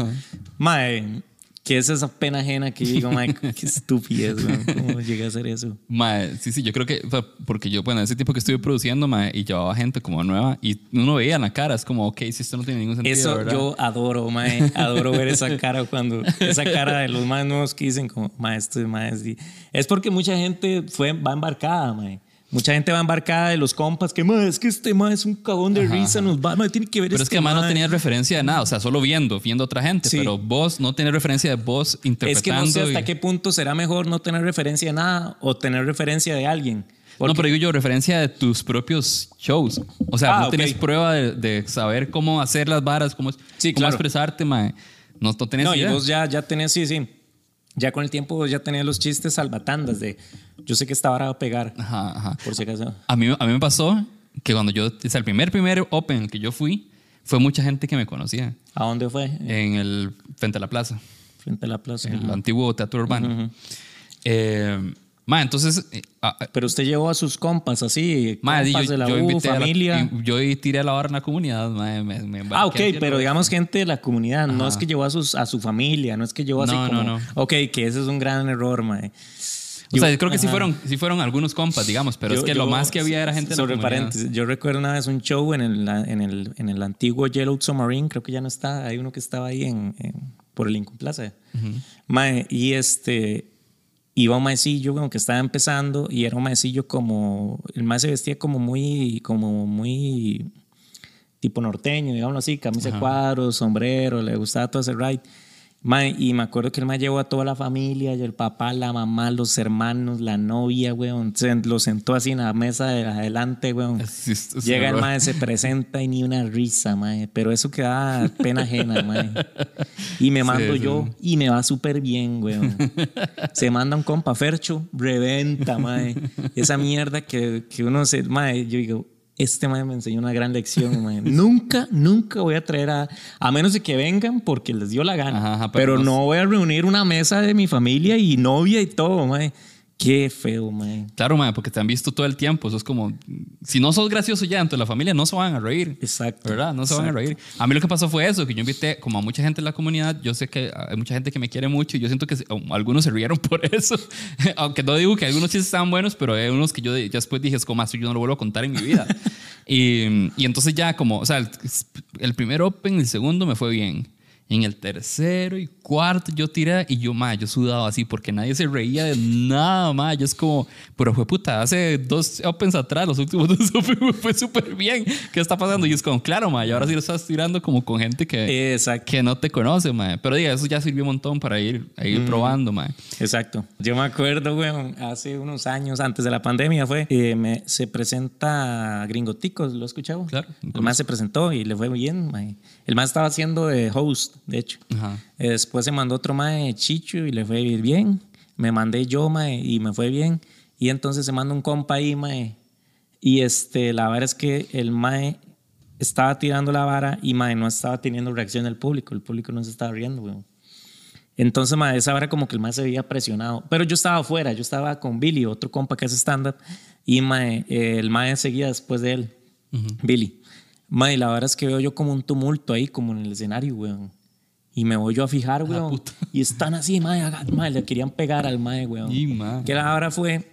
Speaker 1: Mae, ¿qué es esa pena ajena que yo digo, mae, qué estupidez, güey? ¿Cómo llegué a hacer eso?
Speaker 2: Mae, sí, sí, yo creo que, o sea, porque yo, bueno, ese tiempo que estuve produciendo, mae, y llevaba gente como nueva, y uno veía en la cara, es como, ok, si esto no tiene ningún sentido,
Speaker 1: Eso
Speaker 2: ¿verdad?
Speaker 1: yo adoro, mae. Adoro ver esa cara cuando. Esa cara de los más nuevos que dicen, como, mae, esto es mae. sí". Es porque mucha gente fue, va embarcada, mae. Mucha gente va embarcada de los compas que, es que este mae es un cagón de
Speaker 2: Ajá,
Speaker 1: risa, nos va, mae, tiene que ver
Speaker 2: Pero es
Speaker 1: este
Speaker 2: que además no
Speaker 1: mae".
Speaker 2: tenías referencia de nada, o sea, solo viendo, viendo a otra gente,
Speaker 1: Sí.
Speaker 2: pero vos no tenés referencia de vos
Speaker 1: Es que
Speaker 2: interpretando.
Speaker 1: no sé hasta
Speaker 2: y-
Speaker 1: qué punto será mejor no tener referencia de nada o tener referencia de alguien.
Speaker 2: No,
Speaker 1: Porque-
Speaker 2: pero digo yo, referencia de tus propios shows. O sea,
Speaker 1: Ah,
Speaker 2: no
Speaker 1: ok.
Speaker 2: tenés prueba de, de saber cómo hacer las varas, cómo,
Speaker 1: Sí,
Speaker 2: cómo
Speaker 1: claro.
Speaker 2: expresarte, mae. No, no tenés
Speaker 1: No, y
Speaker 2: idea.
Speaker 1: vos ya, ya tenés, sí, sí. Ya con el tiempo ya tenías los chistes salvatandas de, yo sé que esta vara va a pegar,
Speaker 2: Ajá, ajá.
Speaker 1: por si acaso.
Speaker 2: A mí, a mí me pasó que cuando yo, o sea, el primer, primer Open que yo fui, fue mucha gente que me conocía
Speaker 1: ¿A dónde fue?
Speaker 2: en el, frente a la plaza,
Speaker 1: Frente a la plaza.
Speaker 2: en el antiguo teatro urbano. Eh, ma, entonces, eh, ah,
Speaker 1: Pero usted llevó a sus compas así,
Speaker 2: ma,
Speaker 1: compas
Speaker 2: yo,
Speaker 1: de la
Speaker 2: yo
Speaker 1: U,
Speaker 2: invité a la-
Speaker 1: familia.
Speaker 2: yo tiré a la barra en la comunidad. ma, me- me
Speaker 1: ah, ok, pero digamos gente de la comunidad, no es que llevó a, sus, a su familia, no es que llevó así
Speaker 2: No,
Speaker 1: como...
Speaker 2: no, no.
Speaker 1: Ok, que ese es un gran error, mae.
Speaker 2: O sea, yo creo que sí fueron, sí fueron algunos compas, digamos, pero
Speaker 1: Yo-
Speaker 2: es que lo más que había era gente de la
Speaker 1: Sobre paréntesis, yo recuerdo una vez un show en el, en el, en el antiguo Yellow Submarine, creo que ya no está, hay uno que estaba ahí en, en- por el Lincoln Plaza. Mae, y este, iba un maecillo como que estaba empezando y era un maecillo como, el mae se vestía como muy, como muy tipo norteño, digámoslo así, camisa de cuadros, sombrero, le gustaba todo ese ride. Mae, y me acuerdo que el mae llevó a toda la familia, y el papá, la mamá, los hermanos, la novia, weón. Se lo sentó así en la mesa de adelante, weón.
Speaker 2: Es
Speaker 1: Llega el
Speaker 2: horror.
Speaker 1: mae, se presenta y ni una risa, mae. Pero eso que da pena ajena, mae. Y me mando
Speaker 2: sí.
Speaker 1: yo y me va súper bien, weón. Se manda un compa Fercho, reventa, mae. Esa mierda que, que uno se. Mae, yo digo, este mae me enseñó una gran lección. Nunca, nunca voy a traer a. A menos de que vengan porque les dio la gana.
Speaker 2: Ajá, ajá, pero
Speaker 1: pero
Speaker 2: no-
Speaker 1: no voy a reunir una mesa de mi familia y novia y todo, mae. Qué feo, mae.
Speaker 2: Claro, mae, porque te han visto todo el tiempo. Eso es como, si no sos gracioso ya dentro de la familia, no se van a reír.
Speaker 1: Exacto.
Speaker 2: ¿Verdad? No se van a
Speaker 1: Exacto.
Speaker 2: reír. A mí lo que pasó fue eso, que yo invité como a mucha gente en la comunidad. Yo sé que hay mucha gente que me quiere mucho y yo siento que algunos se rieron por eso. Aunque no digo que algunos sí estaban buenos, pero hay unos que yo de- ya después dije, es como así, yo no lo vuelvo a contar en mi vida. y, y entonces ya como, o sea, el, el primer Open, el segundo me fue bien. En el tercero y cuarto yo tiré y yo, ma, yo sudaba así porque nadie se reía de nada, ma. Yo es como, pero fue puta, hace dos Opens atrás, los últimos dos Opens fue súper bien. ¿Qué está pasando? Y es como, claro, ma, y ahora sí lo estás tirando como con gente que,
Speaker 1: Exacto.
Speaker 2: que no te conoce, ma. Pero diga, eso ya sirvió un montón para ir, a ir probando, ma.
Speaker 1: Exacto. Yo me acuerdo, weón, hace unos años, antes de la pandemia fue, eh, me- se presenta Gringoticos, ¿lo has escuchado?
Speaker 2: Claro.
Speaker 1: El más se presentó y le fue bien, mae. El más estaba haciendo de host, de hecho.
Speaker 2: Ajá.
Speaker 1: Eh, Después se mandó otro mae, Chicho, y le fue bien. Me mandé yo, mae, y me fue bien. Y entonces se manda un compa ahí, mae. Y este, la verdad es que el mae estaba tirando la vara y mae no estaba teniendo reacción del público. El público no se estaba riendo, weón. Entonces, mae, esa hora como que el mae se veía presionado. Pero yo estaba afuera, yo estaba con Billy, otro compa que hace stand-up, y mae, eh, el mae seguía después de él. Billy. Mae, la verdad es que veo yo como un tumulto ahí, como en el escenario, weón. Y me voy yo a fijar, weón.
Speaker 2: puta.
Speaker 1: Y están así, haga- mae, le querían pegar al mae, weón.
Speaker 2: Y, mae.
Speaker 1: Que la hora fue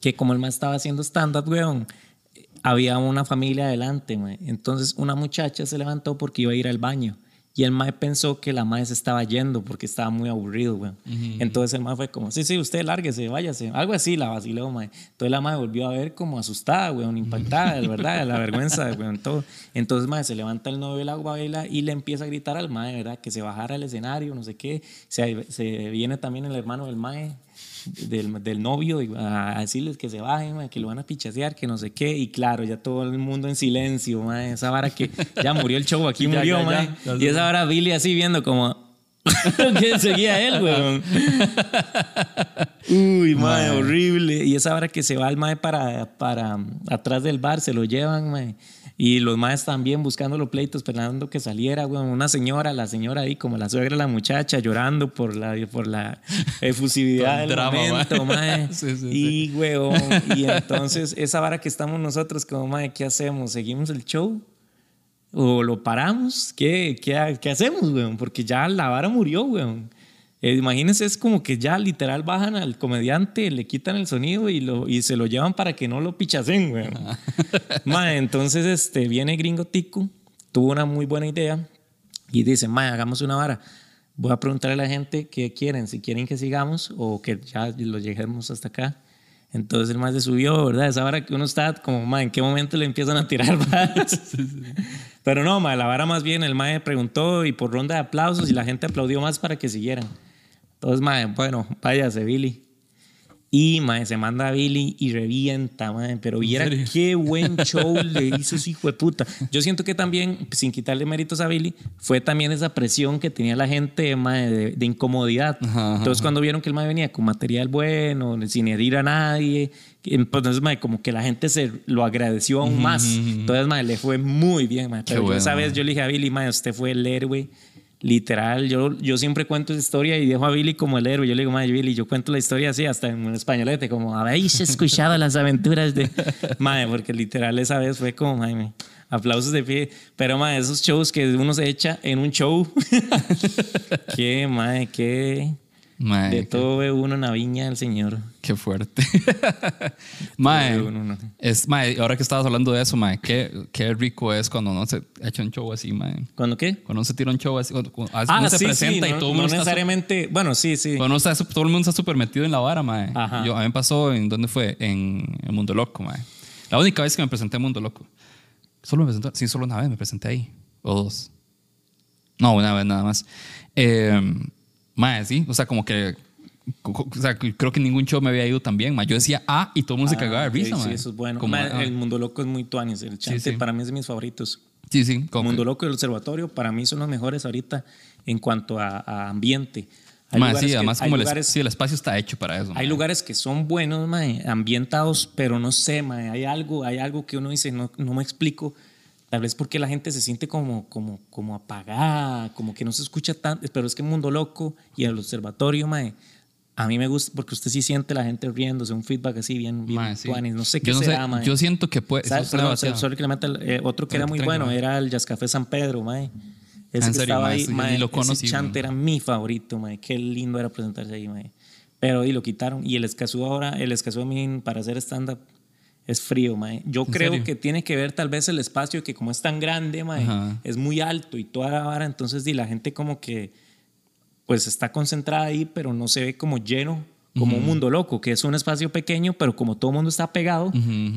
Speaker 1: que como el mae estaba haciendo stand-up, weón, había una familia adelante, mae. Entonces una muchacha se levantó porque iba a ir al baño. Y el mae pensó que la mae se estaba yendo porque estaba muy aburrido, weón. Entonces el mae fue como, sí, sí, usted lárguese, váyase. Algo así la vaciló, mae. Entonces la mae volvió a ver como asustada, weón, impactada, de verdad, de la vergüenza, weón, todo. Entonces, mae, se levanta el novio de la baila y le empieza a gritar al mae, ¿verdad? Que se bajara al escenario, no sé qué. Se, se viene también el hermano del mae del, del novio y a decirles que se bajen, mae, que lo van a pichasear, que no sé qué. Y claro, ya todo el mundo en silencio. Esa vara que ya murió el show, aquí
Speaker 2: Ya,
Speaker 1: murió,
Speaker 2: ya,
Speaker 1: mae.
Speaker 2: ya.
Speaker 1: Y esa vara Billy así viendo como... que seguía él, weón. Uy, mae, horrible. Y esa hora que se va el mae para, para atrás del bar, se lo llevan, mae. Y los maes también buscando los pleitos, esperando que saliera, weón. Una señora, la señora ahí, como la suegra la muchacha, llorando por la, por la efusividad del
Speaker 2: drama,
Speaker 1: momento, mae.
Speaker 2: Sí, sí,
Speaker 1: y, weón, y entonces, esa vara que estamos nosotros, como, mae, ¿qué hacemos? ¿Seguimos el show? ¿O lo paramos? ¿Qué, qué, qué hacemos, weón? Porque ya la vara murió, weón. Eh, imagínense, es como que ya literal bajan al comediante, le quitan el sonido y, lo, y se lo llevan para que no lo pichasen, weón. Mae, entonces este, viene Gringo Tico, tuvo una muy buena idea y dice, mae, hagamos una vara. Voy a preguntarle a la gente qué quieren, si quieren que sigamos o que ya lo lleguemos hasta acá. Entonces el mae se subió, ¿verdad? Esa vara que uno está como, mae, ¿en qué momento le empiezan a tirar varas? Pero no, mae, la vara más bien, el mae preguntó y por ronda de aplausos y la gente aplaudió más para que siguieran. Entonces, mae, bueno, váyase, Billy. Y, mae, se manda a Billy y revienta, mae. Pero viera qué buen show le hizo ese hijo de puta. Yo siento que también, sin quitarle méritos a Billy, fue también esa presión que tenía la gente, mae, de, de incomodidad.
Speaker 2: Ajá, ajá,
Speaker 1: Entonces, cuando vieron que el mae venía con material bueno, sin herir a nadie, entonces, mae, como que la gente se lo agradeció aún más. Entonces, mae, le fue muy bien, mae. Pero
Speaker 2: bueno,
Speaker 1: esa vez yo le dije a Billy, mae, usted fue el héroe. Literal, yo, yo siempre cuento esa historia y dejo a Billy como el héroe. Yo le digo, mae, Billy, yo cuento la historia así, hasta en españolete, como, habéis escuchado las aventuras de. Mae, porque literal esa vez fue como, mae, me- aplausos de pie. Pero, mae, esos shows que uno se echa en un show. qué, mae, qué.
Speaker 2: Mae,
Speaker 1: De todo ve uno en la viña del Señor.
Speaker 2: Qué fuerte. mae,
Speaker 1: ¿no?
Speaker 2: es, mae, ahora que estabas hablando de eso, mae, qué, qué rico es cuando uno se echa un show así, mae.
Speaker 1: ¿Cuándo qué?
Speaker 2: Cuando uno se tira un show así, cuando, cuando uno se presenta y
Speaker 1: Ah, no,
Speaker 2: todo el
Speaker 1: no
Speaker 2: mundo está su-
Speaker 1: necesariamente. Bueno, sí, sí.
Speaker 2: cuando uno está todo el mundo está súper metido en la vara, mae.
Speaker 1: Ajá.
Speaker 2: Yo, a mí me pasó en, ¿dónde fue? En el Mundo Loco, mae. La única vez que me presenté en Mundo Loco. Solo me presenté, sí, solo una vez me presenté ahí. O dos. No, una vez nada más. Eh, mae, sí, o sea, como que... O sea, creo que ningún show me había ido tan bien, mae. Yo decía ah y todo el mundo se cagaba de risa,
Speaker 1: Sí,
Speaker 2: mae.
Speaker 1: eso es bueno.
Speaker 2: Como, ah,
Speaker 1: el Mundo Loco es muy tuanis. El chante
Speaker 2: sí.
Speaker 1: para mí es de mis favoritos.
Speaker 2: sí, sí. como
Speaker 1: Mundo
Speaker 2: que-
Speaker 1: Loco y el Observatorio para mí son los mejores ahorita en cuanto a, a ambiente.
Speaker 2: Mae, sí,
Speaker 1: que-
Speaker 2: además
Speaker 1: hay
Speaker 2: como el, es-
Speaker 1: lugares-
Speaker 2: sí, el espacio está hecho para eso.
Speaker 1: Hay
Speaker 2: mae.
Speaker 1: lugares que son buenos, mae, ambientados, pero no sé, hay algo, hay algo que uno dice, no, no me explico. Tal vez porque la gente se siente como, como, como apagada, como que no se escucha tanto, pero es que Mundo Loco y el Observatorio, mae, a mí me gusta porque usted sí siente la gente riéndose, un feedback así bien, bien
Speaker 2: Mae, sí.
Speaker 1: tuanis. No sé qué
Speaker 2: yo no
Speaker 1: será,
Speaker 2: sé,
Speaker 1: mae.
Speaker 2: Yo siento que puede...
Speaker 1: Perdón, sorry que le meta eh, otro que era muy bueno era el Jazz Café San Pedro, mae. Ese
Speaker 2: ¿En
Speaker 1: que
Speaker 2: serio,
Speaker 1: estaba
Speaker 2: mae?
Speaker 1: ahí,
Speaker 2: Ese
Speaker 1: mae,
Speaker 2: lo
Speaker 1: ese
Speaker 2: conocí,
Speaker 1: chante
Speaker 2: mae.
Speaker 1: era mi favorito, mae. Qué lindo era presentarse ahí, mae. Pero y lo quitaron. Y el Escazú ahora, el Escazú a mí para hacer stand-up es frío, mae. Yo creo
Speaker 2: serio?
Speaker 1: que tiene que ver tal vez el espacio que como es tan grande, mae,
Speaker 2: Ajá.
Speaker 1: es muy alto y toda la vara, entonces di, la gente como que pues está concentrada ahí, pero no se ve como lleno, como un mundo loco, que es un espacio pequeño, pero como todo el mundo está pegado,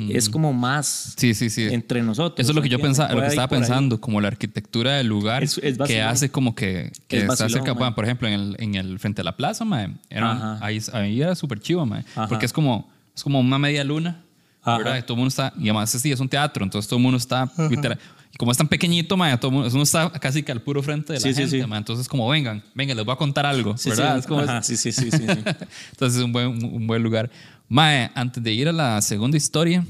Speaker 1: es como más
Speaker 2: Sí, sí, sí.
Speaker 1: entre nosotros.
Speaker 2: Eso es lo que yo pensaba, lo que estaba
Speaker 1: ahí.
Speaker 2: pensando, como la arquitectura del lugar
Speaker 1: Es- es
Speaker 2: que hace como que, que
Speaker 1: Es
Speaker 2: está
Speaker 1: vacilón,
Speaker 2: cerca,
Speaker 1: mae.
Speaker 2: bueno, por ejemplo, en el, en el frente a la plaza, mae, era, ahí, ahí era súper chivo, mae, porque es como, es como una media luna. ¿Verdad? Y todo el mundo está, y además sí, es un teatro, entonces todo el mundo está, literal, y como es tan pequeñito, mae, todo el mundo, uno está casi que al puro frente de la
Speaker 1: Sí,
Speaker 2: gente,
Speaker 1: sí.
Speaker 2: mae, entonces como vengan, vengan, les voy a contar algo,
Speaker 1: Sí,
Speaker 2: ¿verdad?
Speaker 1: sí,
Speaker 2: Es como-
Speaker 1: ajá, sí, sí, sí, sí, sí.
Speaker 2: entonces es un buen, un buen lugar. Mae, antes de ir a la segunda historia,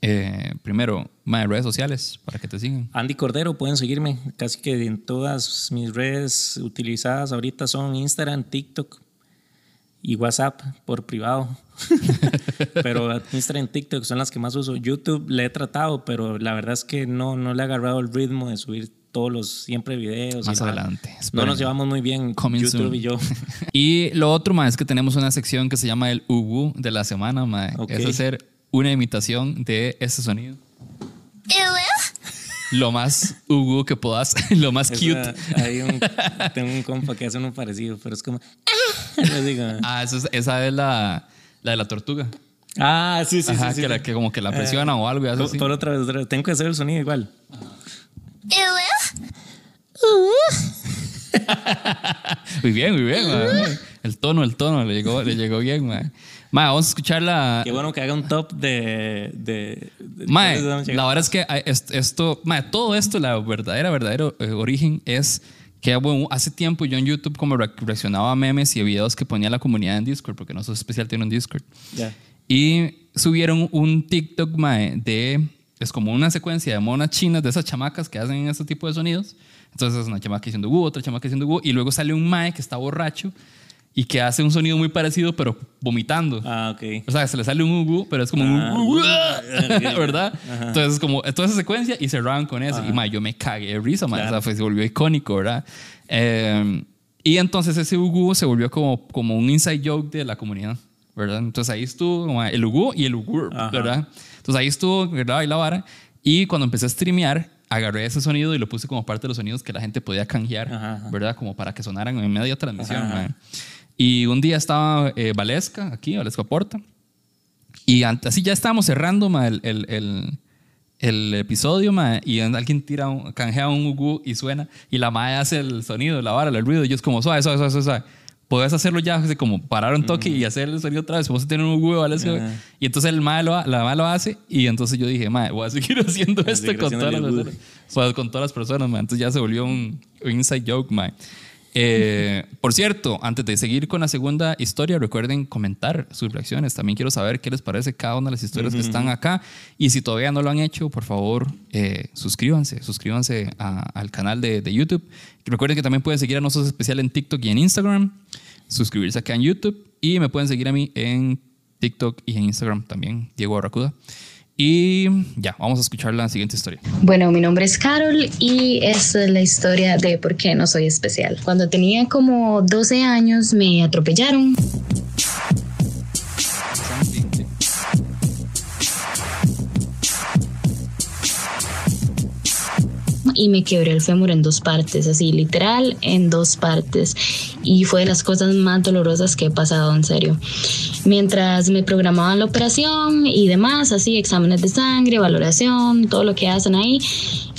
Speaker 2: eh, primero, mae, redes sociales para que te sigan.
Speaker 1: Andy Cordero, pueden seguirme casi que en todas mis redes utilizadas ahorita son Instagram, TikTok y WhatsApp por privado. pero Instagram y TikTok son las que más uso. YouTube le he tratado, pero la verdad es que no, no le he agarrado el ritmo de subir todos los siempre videos.
Speaker 2: Más
Speaker 1: y
Speaker 2: adelante.
Speaker 1: No nos llevamos muy bien
Speaker 2: Coming
Speaker 1: YouTube
Speaker 2: soon.
Speaker 1: y yo.
Speaker 2: Y lo otro, ma, es que tenemos una sección que se llama el Ugu de la semana, ma.
Speaker 1: Ok.
Speaker 2: Es hacer una imitación de este sonido. Lo más Ugu que puedas, lo más cute.
Speaker 1: Hay un, tengo un compa que hace uno parecido, pero es como. Digo,
Speaker 2: Ah, esa es, esa es la, la de la tortuga.
Speaker 1: ah, sí, sí,
Speaker 2: Ajá,
Speaker 1: sí. sí,
Speaker 2: que, la, que como que la presiona o algo y hace
Speaker 1: Por-
Speaker 2: así.
Speaker 1: por otra vez, otra vez. Tengo que hacer el sonido igual.
Speaker 2: Muy bien, muy bien, ma. El tono, el tono, le llegó, le llegó bien, ma. Ma, vamos a escuchar la...
Speaker 1: Qué bueno que haga un top de. de, de-
Speaker 2: Mae,
Speaker 1: de-
Speaker 2: la verdad es que esto, mae, todo esto, la verdadera, verdadero eh, origen es que bueno, hace tiempo yo en YouTube como re- reaccionaba a memes y a videos que ponía la comunidad en Discord, porque no soy especial, tiene un Discord.
Speaker 1: Ya.
Speaker 2: Y subieron un TikTok, mae, de, es como una secuencia de monas chinas, de esas chamacas que hacen este tipo de sonidos. Entonces es una chamaca diciendo gu, otra chamaca diciendo gu, y luego sale un mae que está borracho y que hace un sonido muy parecido, pero vomitando.
Speaker 1: Ah, ok.
Speaker 2: O sea, se le sale un ugu, pero es como
Speaker 1: Ah.
Speaker 2: un ugu, ¿verdad? Entonces, es como toda esa secuencia y cerraban con eso. Y ma, yo me cagué de risa, ma.
Speaker 1: Claro.
Speaker 2: O sea, fue- se volvió icónico, ¿verdad? Eh, y entonces ese ugu se volvió como, como un inside joke de la comunidad, ¿verdad? Entonces ahí estuvo el ugu y el
Speaker 1: Ajá.
Speaker 2: ¿verdad? Entonces ahí estuvo, ¿verdad? Y la vara. Y cuando empecé a streamear, agarré ese sonido y lo puse como parte de los sonidos que la gente podía canjear,
Speaker 1: Ajá, ajá.
Speaker 2: ¿verdad? Como para que sonaran en media transmisión,
Speaker 1: Ajá, ajá.
Speaker 2: ma. Y un día estaba eh, Valesca, aquí, Valesca Porta, y así ya estábamos cerrando ma, el, el, el, el episodio ma, y alguien tira, un, canjea un ugu y suena y la madre hace el sonido, la vara, el ruido y yo es como suave, suave, suave, suave. Puedes hacerlo ya, así como parar un toque y hacer el sonido otra vez. Vamos a tener un ugu de Valesca.
Speaker 1: Ajá.
Speaker 2: Y entonces el mae lo, la mae lo hace y entonces yo dije, mae, voy a seguir haciendo esto con todas, las Pues, con todas las personas. mae. Entonces ya se volvió un, un inside joke, mae. Eh, por cierto, antes de seguir con la segunda historia, recuerden comentar sus reacciones. También quiero saber qué les parece cada una de las historias que están acá. Y si todavía no lo han hecho, por favor, eh, suscríbanse. Suscríbanse a- al canal de, de YouTube. Recuerden que también pueden seguir a nosotros especial en TikTok y en Instagram. Suscribirse acá en YouTube. Y me pueden seguir a mí en TikTok y en Instagram también, Diego Barracuda. Y ya, vamos a escuchar la siguiente historia.
Speaker 5: Bueno, mi nombre es Carol y esta es la historia de por qué no soy especial. Cuando tenía como 12 años me atropellaron. y me quebré el fémur en dos partes, así literal en dos partes. Y fue de las cosas más dolorosas que he pasado, en serio. Mientras me programaban la operación y demás, así exámenes de sangre, valoración, todo lo que hacen ahí,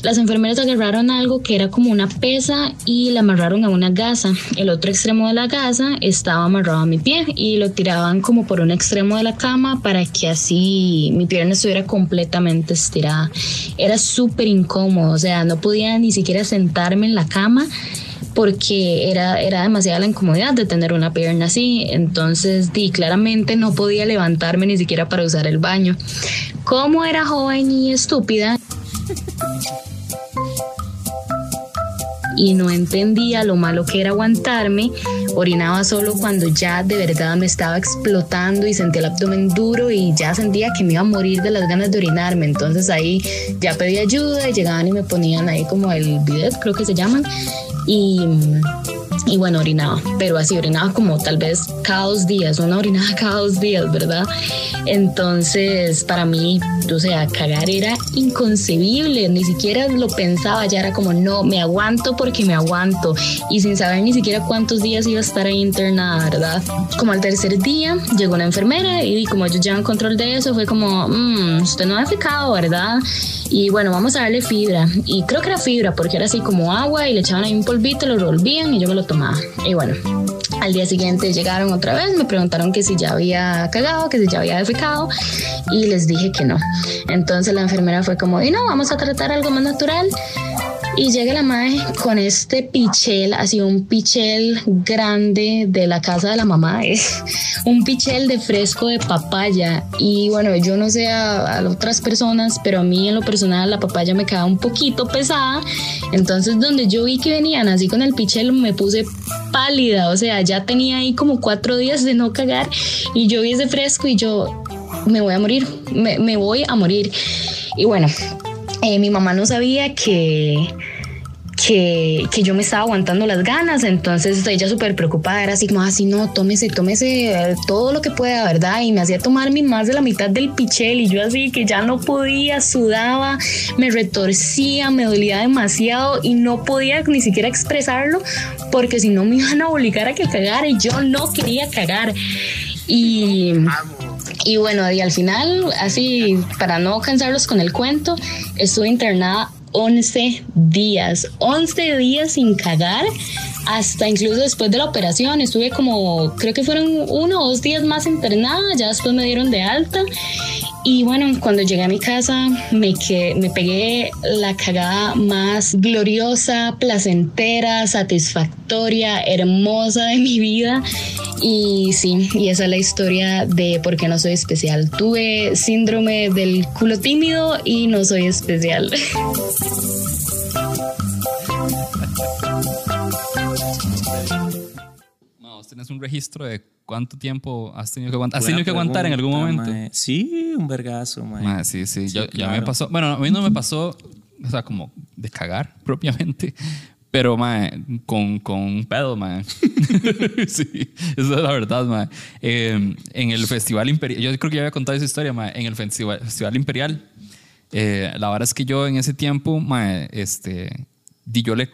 Speaker 5: las enfermeras agarraron algo que era como una pesa y la amarraron a una gasa. El otro extremo de la gasa estaba amarrado a mi pie y lo tiraban como por un extremo de la cama para que así mi pierna estuviera completamente estirada. Era súper incómodo, o sea, no podía ni siquiera sentarme en la cama porque era, era demasiada la incomodidad de tener una pierna así. Entonces, di, claramente no podía levantarme ni siquiera para usar el baño. Como era joven y estúpida, y no entendía lo malo que era aguantarme. Orinaba solo cuando ya de verdad me estaba explotando y sentía el abdomen duro y ya sentía que me iba a morir de las ganas de orinarme. Entonces ahí ya pedí ayuda y llegaban y me ponían ahí como el bidet, creo que se llaman. Y, y bueno, orinaba, pero así orinaba como tal vez cada dos días, una orinada cada dos días, ¿verdad? Entonces, para mí, o sea, cagar era inconcebible, ni siquiera lo pensaba, ya era como, no, me aguanto porque me aguanto, y sin saber ni siquiera cuántos días iba a estar ahí internada, ¿verdad? Como al tercer día llegó una enfermera y como ellos llevan control de eso, fue como, mmm, usted no ha ficado, ¿verdad? Y bueno, vamos a darle fibra. Y creo que era fibra porque era así como agua y le echaban ahí un polvito, lo revolvían y yo me lo tomaba. Y bueno, al día siguiente llegaron otra vez, me preguntaron que si ya había cagado, que si ya había defecado y les dije que no. Entonces la enfermera fue como, y no, vamos a tratar algo más natural. Y llega la madre con este pichel, así un pichel grande de la casa de la mamá, es un pichel de fresco de papaya. Y bueno, yo no sé a, a, otras personas, pero a mí en lo personal la papaya me queda un poquito pesada. Entonces, donde yo vi que venían así con el pichel, me puse pálida. O sea, ya tenía ahí como cuatro días de no cagar. Y yo vi ese fresco y yo me voy a morir, me, me voy a morir. Y bueno, eh, mi mamá no sabía que, que, que, yo me estaba aguantando las ganas, entonces ella súper preocupada, era así como así, no, tómese, tómese eh, todo lo que pueda, ¿verdad? Y me hacía tomarme más de la mitad del pichel y yo así que ya no podía, sudaba, me retorcía, me dolía demasiado y no podía ni siquiera expresarlo porque si no me iban a obligar a que cagara y yo no quería cagar. Y... Y bueno, y al final, así, para no cansarlos con el cuento, estuve internada 11 días, 11 días sin cagar, hasta incluso después de la operación, estuve como, creo que fueron uno o dos días más internada, ya después me dieron de alta. Y bueno, cuando llegué a mi casa me, me pegué la cagada más gloriosa, placentera, satisfactoria, hermosa de mi vida. Y sí, y esa es la historia de por qué no soy especial. Tuve síndrome del culo tímido y no soy especial.
Speaker 2: Tienes un registro de cuánto tiempo has tenido que aguantar. ¿Has tenido que aguantar en algún momento?
Speaker 1: Mae. Sí, un vergazo, mae.
Speaker 2: Mae, sí, sí,
Speaker 1: Sí,
Speaker 2: yo, ya me
Speaker 1: claro.
Speaker 2: pasó. Bueno, a mí no me pasó, o sea, como de cagar propiamente. Pero, mae, con, con un pedo, mae. sí, esa es la verdad, mae. Eh, en el Festival Imperial, yo creo que ya había contado esa historia, mae. En el Festival, Festival Imperial, eh, la verdad es que yo en ese tiempo, mae, este, di yo le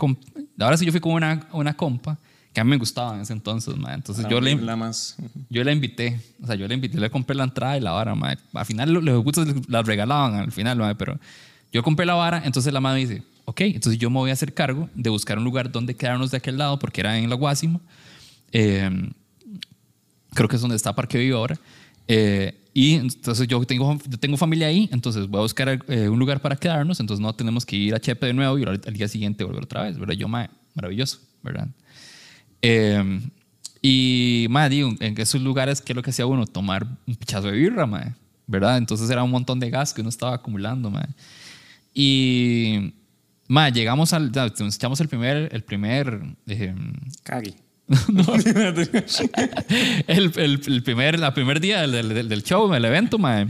Speaker 2: la verdad es que yo fui con una, una compa que a mí me gustaba en ese entonces, mae. Entonces
Speaker 1: La-
Speaker 2: yo le,
Speaker 1: La más.
Speaker 2: yo la invité, o sea, yo la invité, le compré la entrada y la vara, mae. Al final lo- los gustos las regalaban al final, mae, pero yo compré la vara, entonces la madre dice, ok, entonces yo me voy a hacer cargo de buscar un lugar donde quedarnos de aquel lado, porque era en la Guásimo. Eh, creo que es donde está Parque Vivo ahora. Eh, y entonces yo tengo, yo tengo familia ahí, entonces voy a buscar eh, un lugar para quedarnos, entonces no tenemos que ir a Chepe de nuevo y al, al día siguiente volver otra vez, ¿verdad? Yo, mae, maravilloso, ¿verdad? Eh, y, madre, digo, en esos lugares, ¿qué es lo que hacía uno? Tomar un pichazo de birra, madre, ¿verdad? Entonces era un montón de gas que uno estaba acumulando, madre. Y, madre, llegamos al, ya, nos echamos el primer, el primer, eh,
Speaker 1: Cague.
Speaker 2: el, el, el primer, la primer día del, del, del show, del evento, madre.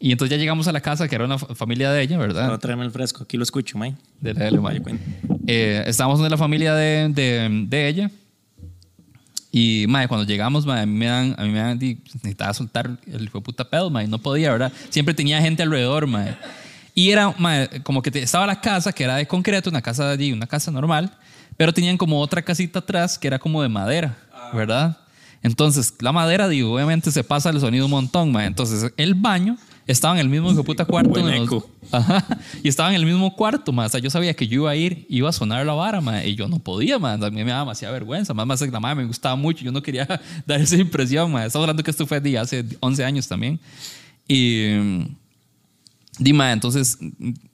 Speaker 2: Y entonces ya llegamos a la casa, que era una fa- familia de ella, ¿verdad?
Speaker 1: No, tráeme el fresco. Aquí lo escucho, mae.
Speaker 2: De la L. Eh, estábamos en la familia de, de, de ella. Y, madre, cuando llegamos, madre, a mí me dan, a mí me dan, necesitaba soltar el hijo de puta pedo, madre, no podía, ¿verdad? Siempre tenía gente alrededor, madre. Y era, madre, como que estaba la casa, que era de concreto, una casa, di, una casa normal, pero tenían como otra casita atrás que era como de madera, ¿verdad? Entonces, la madera, digo, obviamente se pasa el sonido un montón, madre. Entonces, el baño estaba en el mismo hijo puta cuarto. En los-. Ajá. Y estaba en el mismo cuarto, más. O sea, yo sabía que yo iba a ir, iba a sonar la vara, ma, y yo no podía, más. A mí me daba demasiada vergüenza. Más, más la madre me gustaba mucho. Yo no quería dar esa impresión, ma. Estamos hablando que esto fue de hace 11 años también. Y. Dima, entonces,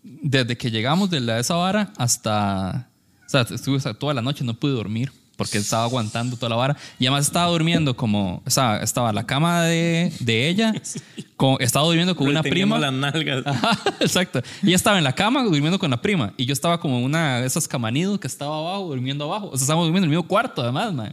Speaker 2: desde que llegamos de la, esa vara hasta. O sea, estuve toda la noche, no pude dormir porque estaba aguantando toda la vara. Y además estaba durmiendo como. O sea, estaba la cama de, de ella, con- estaba durmiendo con una prima.
Speaker 1: las nalgas.
Speaker 2: Ajá, exacto. Ella estaba en la cama durmiendo con la prima y yo estaba como en una de esas camanidos que estaba abajo, durmiendo abajo. O sea, estábamos durmiendo en el mismo cuarto, además, mae.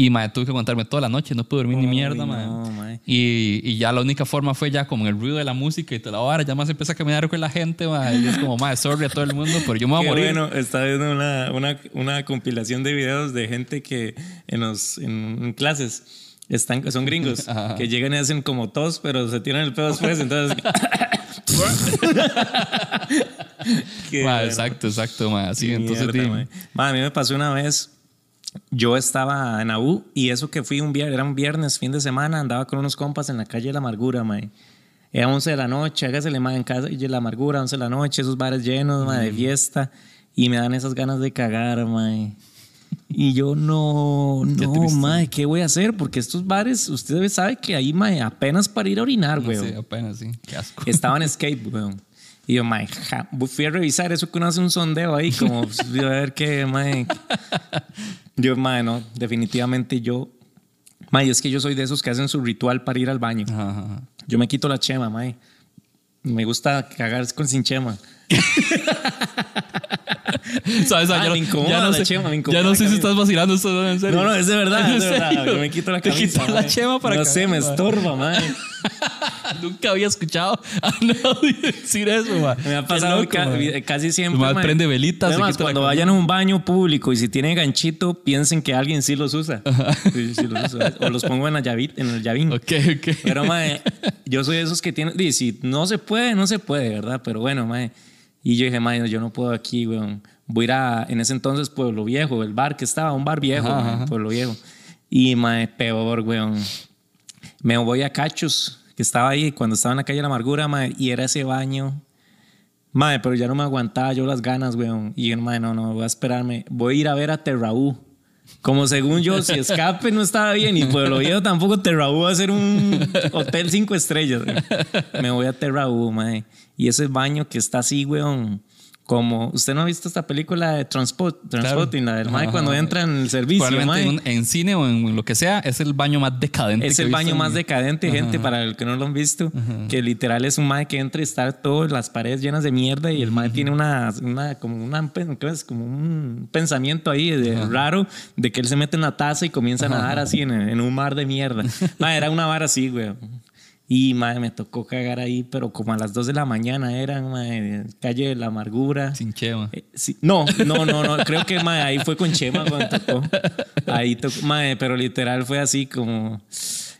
Speaker 2: Y mae, tuve que aguantarme toda la noche, no pude dormir ni
Speaker 1: Uy,
Speaker 2: mierda, mae.
Speaker 1: no, mae.
Speaker 2: Y, y ya la única forma fue ya como el ruido de la música y toda la vara, ya más empieza a caminar con la gente. Y es como, mae, sorry a todo el mundo, pero yo me voy
Speaker 1: Qué
Speaker 2: a morir.
Speaker 1: bueno, está viendo una, una, una compilación de videos de gente que en, los, en, en clases están, son gringos,
Speaker 2: Ajá.
Speaker 1: que llegan y hacen como tos, pero se tiran el pedo después, entonces... Bueno.
Speaker 2: exacto, exacto. Así,
Speaker 1: Qué
Speaker 2: entonces,
Speaker 1: mierda. Mae, a mí me pasó una vez, yo estaba en AU y eso que fui un viernes, era un viernes, fin de semana, andaba con unos compas en la calle de la amargura, mae. Era 11 de la noche, hágasele mae en casa y la amargura, 11 de la noche, esos bares llenos, mae, de fiesta y me dan esas ganas de cagar, mae. Y yo no, no, mae, ¿qué voy a hacer? Porque estos bares, usted sabe que ahí, mae, apenas para ir a orinar, güey.
Speaker 2: Sí, apenas, sí. Qué asco.
Speaker 1: Estaba en Escape, weón. Y yo, mae, ja, fui a revisar eso que uno hace un sondeo ahí, como a ver qué, mae. Yo, mae, no, definitivamente yo. Mae, es que yo soy de esos que hacen su ritual para ir al baño.
Speaker 2: Ajá, ajá.
Speaker 1: Yo me quito la chema, mae. Me gusta cagar con sin chema.
Speaker 2: ¿Sabes?
Speaker 1: Ah,
Speaker 2: ya,
Speaker 1: me incomoda
Speaker 2: ya no
Speaker 1: la
Speaker 2: sé,
Speaker 1: chema, me incomoda
Speaker 2: ya no
Speaker 1: la
Speaker 2: sé si estás vacilando esto no, en serio.
Speaker 1: No, no, es de verdad,
Speaker 2: ¿En
Speaker 1: es de verdad. Yo me quito la
Speaker 2: Te
Speaker 1: camisa.
Speaker 2: quitas la chema para
Speaker 1: No sé, me estorba, mae.
Speaker 2: Nunca había escuchado a nadie decir eso, ma.
Speaker 1: Me ha pasado
Speaker 2: loco,
Speaker 1: ca-
Speaker 2: ma.
Speaker 1: casi siempre.
Speaker 2: Nomás
Speaker 1: mae.
Speaker 2: prende velitas,
Speaker 1: Además,
Speaker 2: la
Speaker 1: cuando vayan a un baño público y si tiene ganchito, piensen que alguien sí los usa. Sí, sí los usa. O los pongo en, la llavi- en el llavín.
Speaker 2: Ok, ok.
Speaker 1: Pero, mae, yo soy de esos que tienen. di, Si no se puede, no se puede, ¿verdad? Pero bueno, mae. Y yo dije, mae, yo no puedo aquí, weón. Voy a ir a, en ese entonces, Pueblo Viejo, el bar que estaba, un bar viejo,
Speaker 2: Ajá, ajá.
Speaker 1: Pueblo Viejo. Y, mae, peor, weón. Me voy a Cachos, que estaba ahí cuando estaba en la calle de la Amargura, mae, y era ese baño. Mae, pero ya no me aguantaba yo las ganas, weón. Y yo, mae, no, no, voy a esperarme. Voy a ir a ver a Terraú. Como según yo, si escape no estaba bien y Pueblo Viejo tampoco Terraú va a ser un hotel cinco estrellas. Me voy a Terraú, mae. Y ese baño que está así, weón. Como, ¿usted no ha visto esta película de Transport, Transporting, la del mae
Speaker 2: Ajá,
Speaker 1: cuando
Speaker 2: ajá.
Speaker 1: entra en el servicio,
Speaker 2: en, en cine o en lo que sea, es el baño más decadente.
Speaker 1: Es
Speaker 2: que
Speaker 1: el baño
Speaker 2: en
Speaker 1: más
Speaker 2: mi-
Speaker 1: decadente, gente, para el que no lo han visto, que literal es un mae que entra y está todas las paredes llenas de mierda y el mae tiene una, una como una como un pensamiento ahí de raro de que él se mete en la taza y comienza a nadar así en, en un mar de mierda. Mae, era una vara así, güey. Y mae, me tocó cagar ahí, pero como a las 2 de la mañana eran, mae, calle de la amargura.
Speaker 2: Sin chema.
Speaker 1: Eh, sí. No, no, no, no. Creo que mae, ahí fue con Chema cuando tocó. Ahí tocó, mae, pero literal fue así como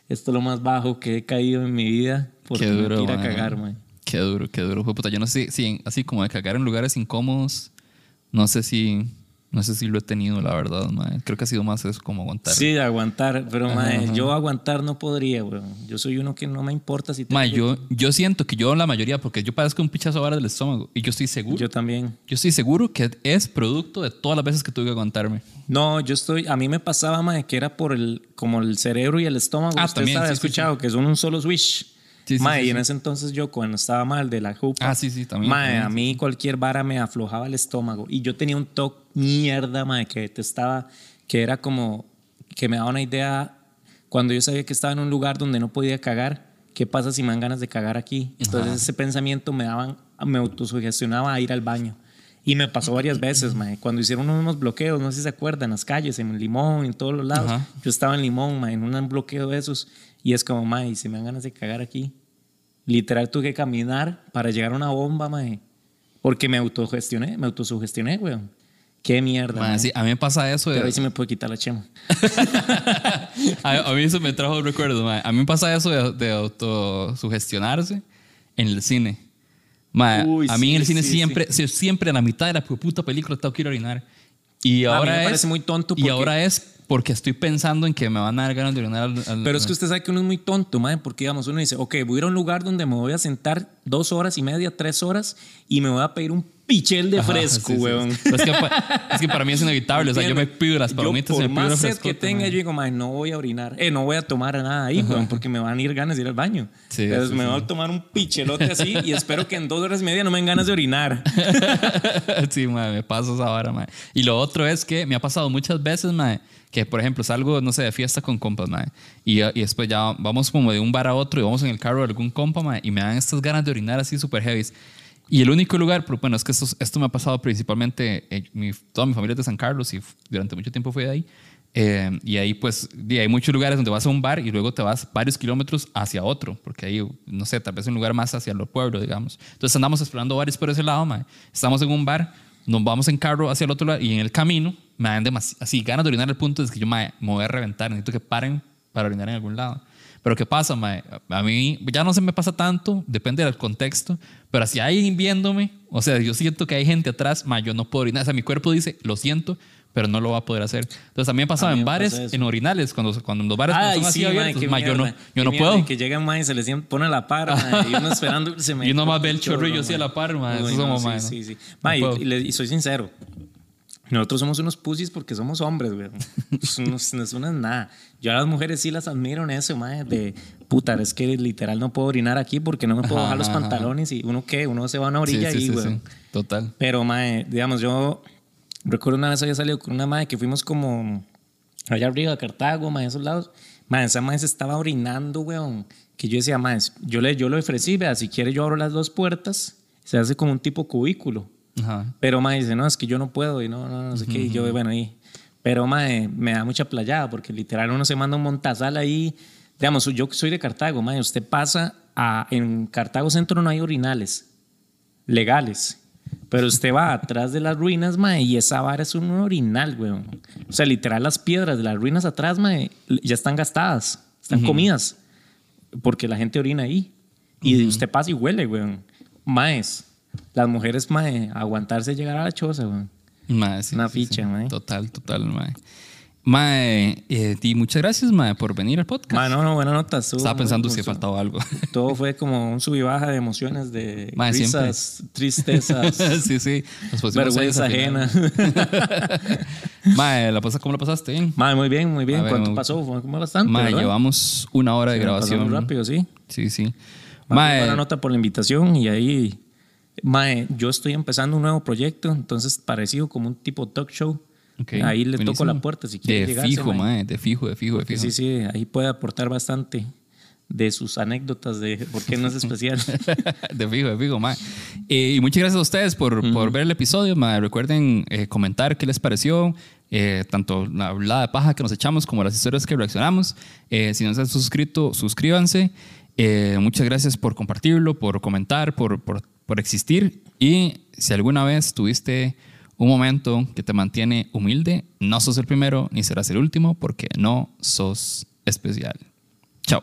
Speaker 1: esto es lo más bajo que he caído en mi vida porque
Speaker 2: Qué duro,
Speaker 1: me tira a cagar, mae.
Speaker 2: Qué duro, qué duro. Fue puta, yo no sé si así como de cagar en lugares incómodos, no sé si, no sé si lo he tenido, la verdad, mae. Creo que ha sido más eso como aguantar.
Speaker 1: Sí, aguantar, pero mae, yo aguantar no podría, weón. Yo soy uno que no me importa si tengo
Speaker 2: Mae,
Speaker 1: que-
Speaker 2: yo, yo siento que yo la mayoría, porque yo padezco un pichazo ahora del estómago y yo estoy seguro.
Speaker 1: yo también.
Speaker 2: Yo estoy seguro que es producto de todas las veces que tuve que aguantarme.
Speaker 1: No, yo estoy, a mí me pasaba, mae, que era por el, como el cerebro y el estómago.
Speaker 2: Ah,
Speaker 1: Usted
Speaker 2: también,
Speaker 1: sabe,
Speaker 2: sí,
Speaker 1: escuchado que son un solo switch.
Speaker 2: Sí, sí,
Speaker 1: mae,
Speaker 2: sí,
Speaker 1: y en ese entonces yo cuando estaba mal de la jupa.
Speaker 2: Ah, sí, sí, también.
Speaker 1: Mae,
Speaker 2: también,
Speaker 1: a mí cualquier vara me aflojaba el estómago. Y yo tenía un toque mierda, mae, que detestaba, que era como que me daba una idea cuando yo sabía que estaba en un lugar donde no podía cagar. ¿Qué pasa si me dan ganas de cagar aquí? Entonces ese pensamiento me daban, me autosugestionaba a ir al baño. Y me pasó varias veces, mae. Cuando hicieron unos bloqueos, no sé si se acuerdan, en las calles, en Limón, en todos los lados.
Speaker 2: Ajá.
Speaker 1: Yo estaba en Limón, mae, en un bloqueo de esos. Y es como, mae, si me dan ganas de cagar aquí, Literal tuve que caminar para llegar a una bomba, mae. Porque me autogestioné, me autosugestioné, weón. Qué mierda.
Speaker 2: Mae. sí, a mí me pasa eso. de-
Speaker 1: Pero ahí sí me puedo quitar la chema.
Speaker 2: a, a mí eso me trajo recuerdos, mae. A mí me pasa eso de, de autosugestionarse en el cine. Mae,
Speaker 1: Uy,
Speaker 2: a mí en el
Speaker 1: sí,
Speaker 2: cine
Speaker 1: sí,
Speaker 2: siempre, sí, siempre a la mitad de la puta película tengo que ir a orinar. Y
Speaker 1: A mí
Speaker 2: ahora
Speaker 1: me
Speaker 2: es,
Speaker 1: parece muy tonto
Speaker 2: Y
Speaker 1: porque-
Speaker 2: ahora es porque estoy pensando en que me van a dar ganas de orinar. al- al-
Speaker 1: Pero es que usted sabe que uno es muy tonto, mae, porque digamos, uno dice, ok, voy a ir a un lugar donde me voy a sentar dos horas y media, tres horas y me voy a pedir un pichel de
Speaker 2: Ajá,
Speaker 1: fresco,
Speaker 2: sí,
Speaker 1: weón.
Speaker 2: sí. Es, que, es que para mí es inevitable. O sea, yo me pido las palomitas
Speaker 1: yo,
Speaker 2: y
Speaker 1: por
Speaker 2: me pido
Speaker 1: más sed que tenga,
Speaker 2: mae.
Speaker 1: yo digo, mae, no voy a orinar. Eh, no voy a tomar nada ahí, weón, porque me van a ir ganas de ir al baño.
Speaker 2: Sí,
Speaker 1: Entonces me voy a tomar un pichelote así y espero que en dos horas y media no me den ganas de orinar.
Speaker 2: sí, mae, me pasa esa vara, mae. Y lo otro es que me ha pasado muchas veces, mae, que por ejemplo salgo, no sé, de fiesta con compas, mae, y, y después ya vamos como de un bar a otro y vamos en el carro de algún compa, y me dan estas ganas de orinar así súper heavy. Y el único lugar, pero bueno, es que esto, esto me ha pasado principalmente, eh, mi, toda mi familia es de San Carlos y durante mucho tiempo fui de ahí. Eh, y ahí pues di, hay muchos lugares donde vas a un bar y luego te vas varios kilómetros hacia otro, porque ahí, no sé, tal vez un lugar más hacia los pueblos, digamos. Entonces andamos explorando bares por ese lado, mae. Estamos en un bar, nos vamos en carro hacia el otro lado y en el camino me dan demasi- así ganas de orinar al punto de que yo mae, me voy a reventar, necesito que paren para orinar en algún lado. Pero ¿qué pasa, mae? A mí ya no se me pasa tanto, depende del contexto, pero si hay alguien viéndome, o sea, yo siento que hay gente atrás, mae, yo no puedo orinar. O sea, mi cuerpo dice, lo siento, pero no lo va a poder hacer. Entonces también me pasaba en bares,
Speaker 1: eso.
Speaker 2: en orinales, cuando, cuando los bares
Speaker 1: Ay,
Speaker 2: son así
Speaker 1: sí, mae,
Speaker 2: abiertos, mae, yo no, yo
Speaker 1: qué
Speaker 2: no
Speaker 1: mierda,
Speaker 2: puedo.
Speaker 1: Que llega mae y se le siempre pone la par, mae, y uno esperando se me
Speaker 2: Y uno más ve el
Speaker 1: chorro,
Speaker 2: y yo sí a la par, eso
Speaker 1: Uy,
Speaker 2: es como,
Speaker 1: no,
Speaker 2: mae,
Speaker 1: sí,
Speaker 2: no.
Speaker 1: sí, sí.
Speaker 2: No
Speaker 1: y- y, y soy sincero. Nosotros somos unos pussies porque somos hombres, güey. Pues, no, no es una nada. Yo a las mujeres sí las admiro en eso, mae, de puta, es que literal no puedo orinar aquí porque no me puedo
Speaker 2: Ajá,
Speaker 1: bajar los
Speaker 2: ajá, ajá.
Speaker 1: pantalones y uno qué, uno se va a una orilla
Speaker 2: sí, sí,
Speaker 1: güey.
Speaker 2: sí. Total.
Speaker 1: Pero, mae, digamos, yo recuerdo una vez había salido con una mae que fuimos como allá arriba, a Cartago, mae, esos lados. Mae, esa mae se estaba orinando, weón. Que yo decía, mae, yo le, yo le ofrecí, vea, si quiere yo abro las dos puertas, se hace como un tipo cubículo.
Speaker 2: Ajá.
Speaker 1: Pero mae dice, no, es que yo no puedo y no, no, no sé qué. Y yo, bueno, ahí. Pero mae, me da mucha playada porque literal uno se manda un montazal ahí. Digamos, yo soy de Cartago, mae, usted pasa a. En Cartago Centro no hay orinales legales. Pero usted va atrás de las ruinas, mae, y esa vara es un orinal, weón. O sea, literal, las piedras de las ruinas atrás, mae, ya están gastadas, están comidas, porque la gente orina ahí. Y usted pasa y huele, weón. Maes, las mujeres, mae, aguantarse llegar a la choza, weón.
Speaker 2: Mae, sí,
Speaker 1: Una
Speaker 2: sí,
Speaker 1: ficha,
Speaker 2: sí.
Speaker 1: mae.
Speaker 2: Total, total, mae. Mae, eh, y muchas gracias, mae, por venir al podcast.
Speaker 1: Mae, no, no, buena nota.
Speaker 2: Estaba pensando si faltaba algo.
Speaker 1: Todo fue como un sub y baja de emociones, de
Speaker 2: Mae, siempre.
Speaker 1: risas, tristezas,
Speaker 2: sí, sí.
Speaker 1: Vergüenza ajena.
Speaker 2: mae, ¿la pasa, ¿cómo la pasaste? Bien.
Speaker 1: Mae, muy bien, muy bien.
Speaker 2: Ver,
Speaker 1: ¿Cuánto
Speaker 2: muy-
Speaker 1: pasó? Fue bastante,
Speaker 2: Mae,
Speaker 1: ¿verdad?
Speaker 2: llevamos una hora de
Speaker 1: me pasó
Speaker 2: grabación.
Speaker 1: muy rápido, sí.
Speaker 2: Sí, sí.
Speaker 1: Mae, buena nota por la invitación y ahí, mae, yo estoy empezando un nuevo proyecto, entonces parecido como un tipo talk show.
Speaker 2: ok,
Speaker 1: ahí le toco
Speaker 2: buenísimo.
Speaker 1: la puerta si quiere
Speaker 2: De
Speaker 1: llegarse,
Speaker 2: fijo,
Speaker 1: mae.
Speaker 2: mae, de fijo, de fijo, de fijo.
Speaker 1: sí, sí, ahí puede aportar bastante de sus anécdotas de por qué no es especial.
Speaker 2: de fijo, de fijo, mae. Eh, y muchas gracias a ustedes por, por ver el episodio, mae. Recuerden eh, comentar qué les pareció, eh, tanto la hablada de paja que nos echamos como las historias que reaccionamos. Eh, si no se han suscrito, suscríbanse. Eh, muchas gracias por compartirlo, por comentar, por, por, por existir. Y si alguna vez tuviste un momento que te mantiene humilde, no sos el primero ni serás el último porque no sos especial. Chao.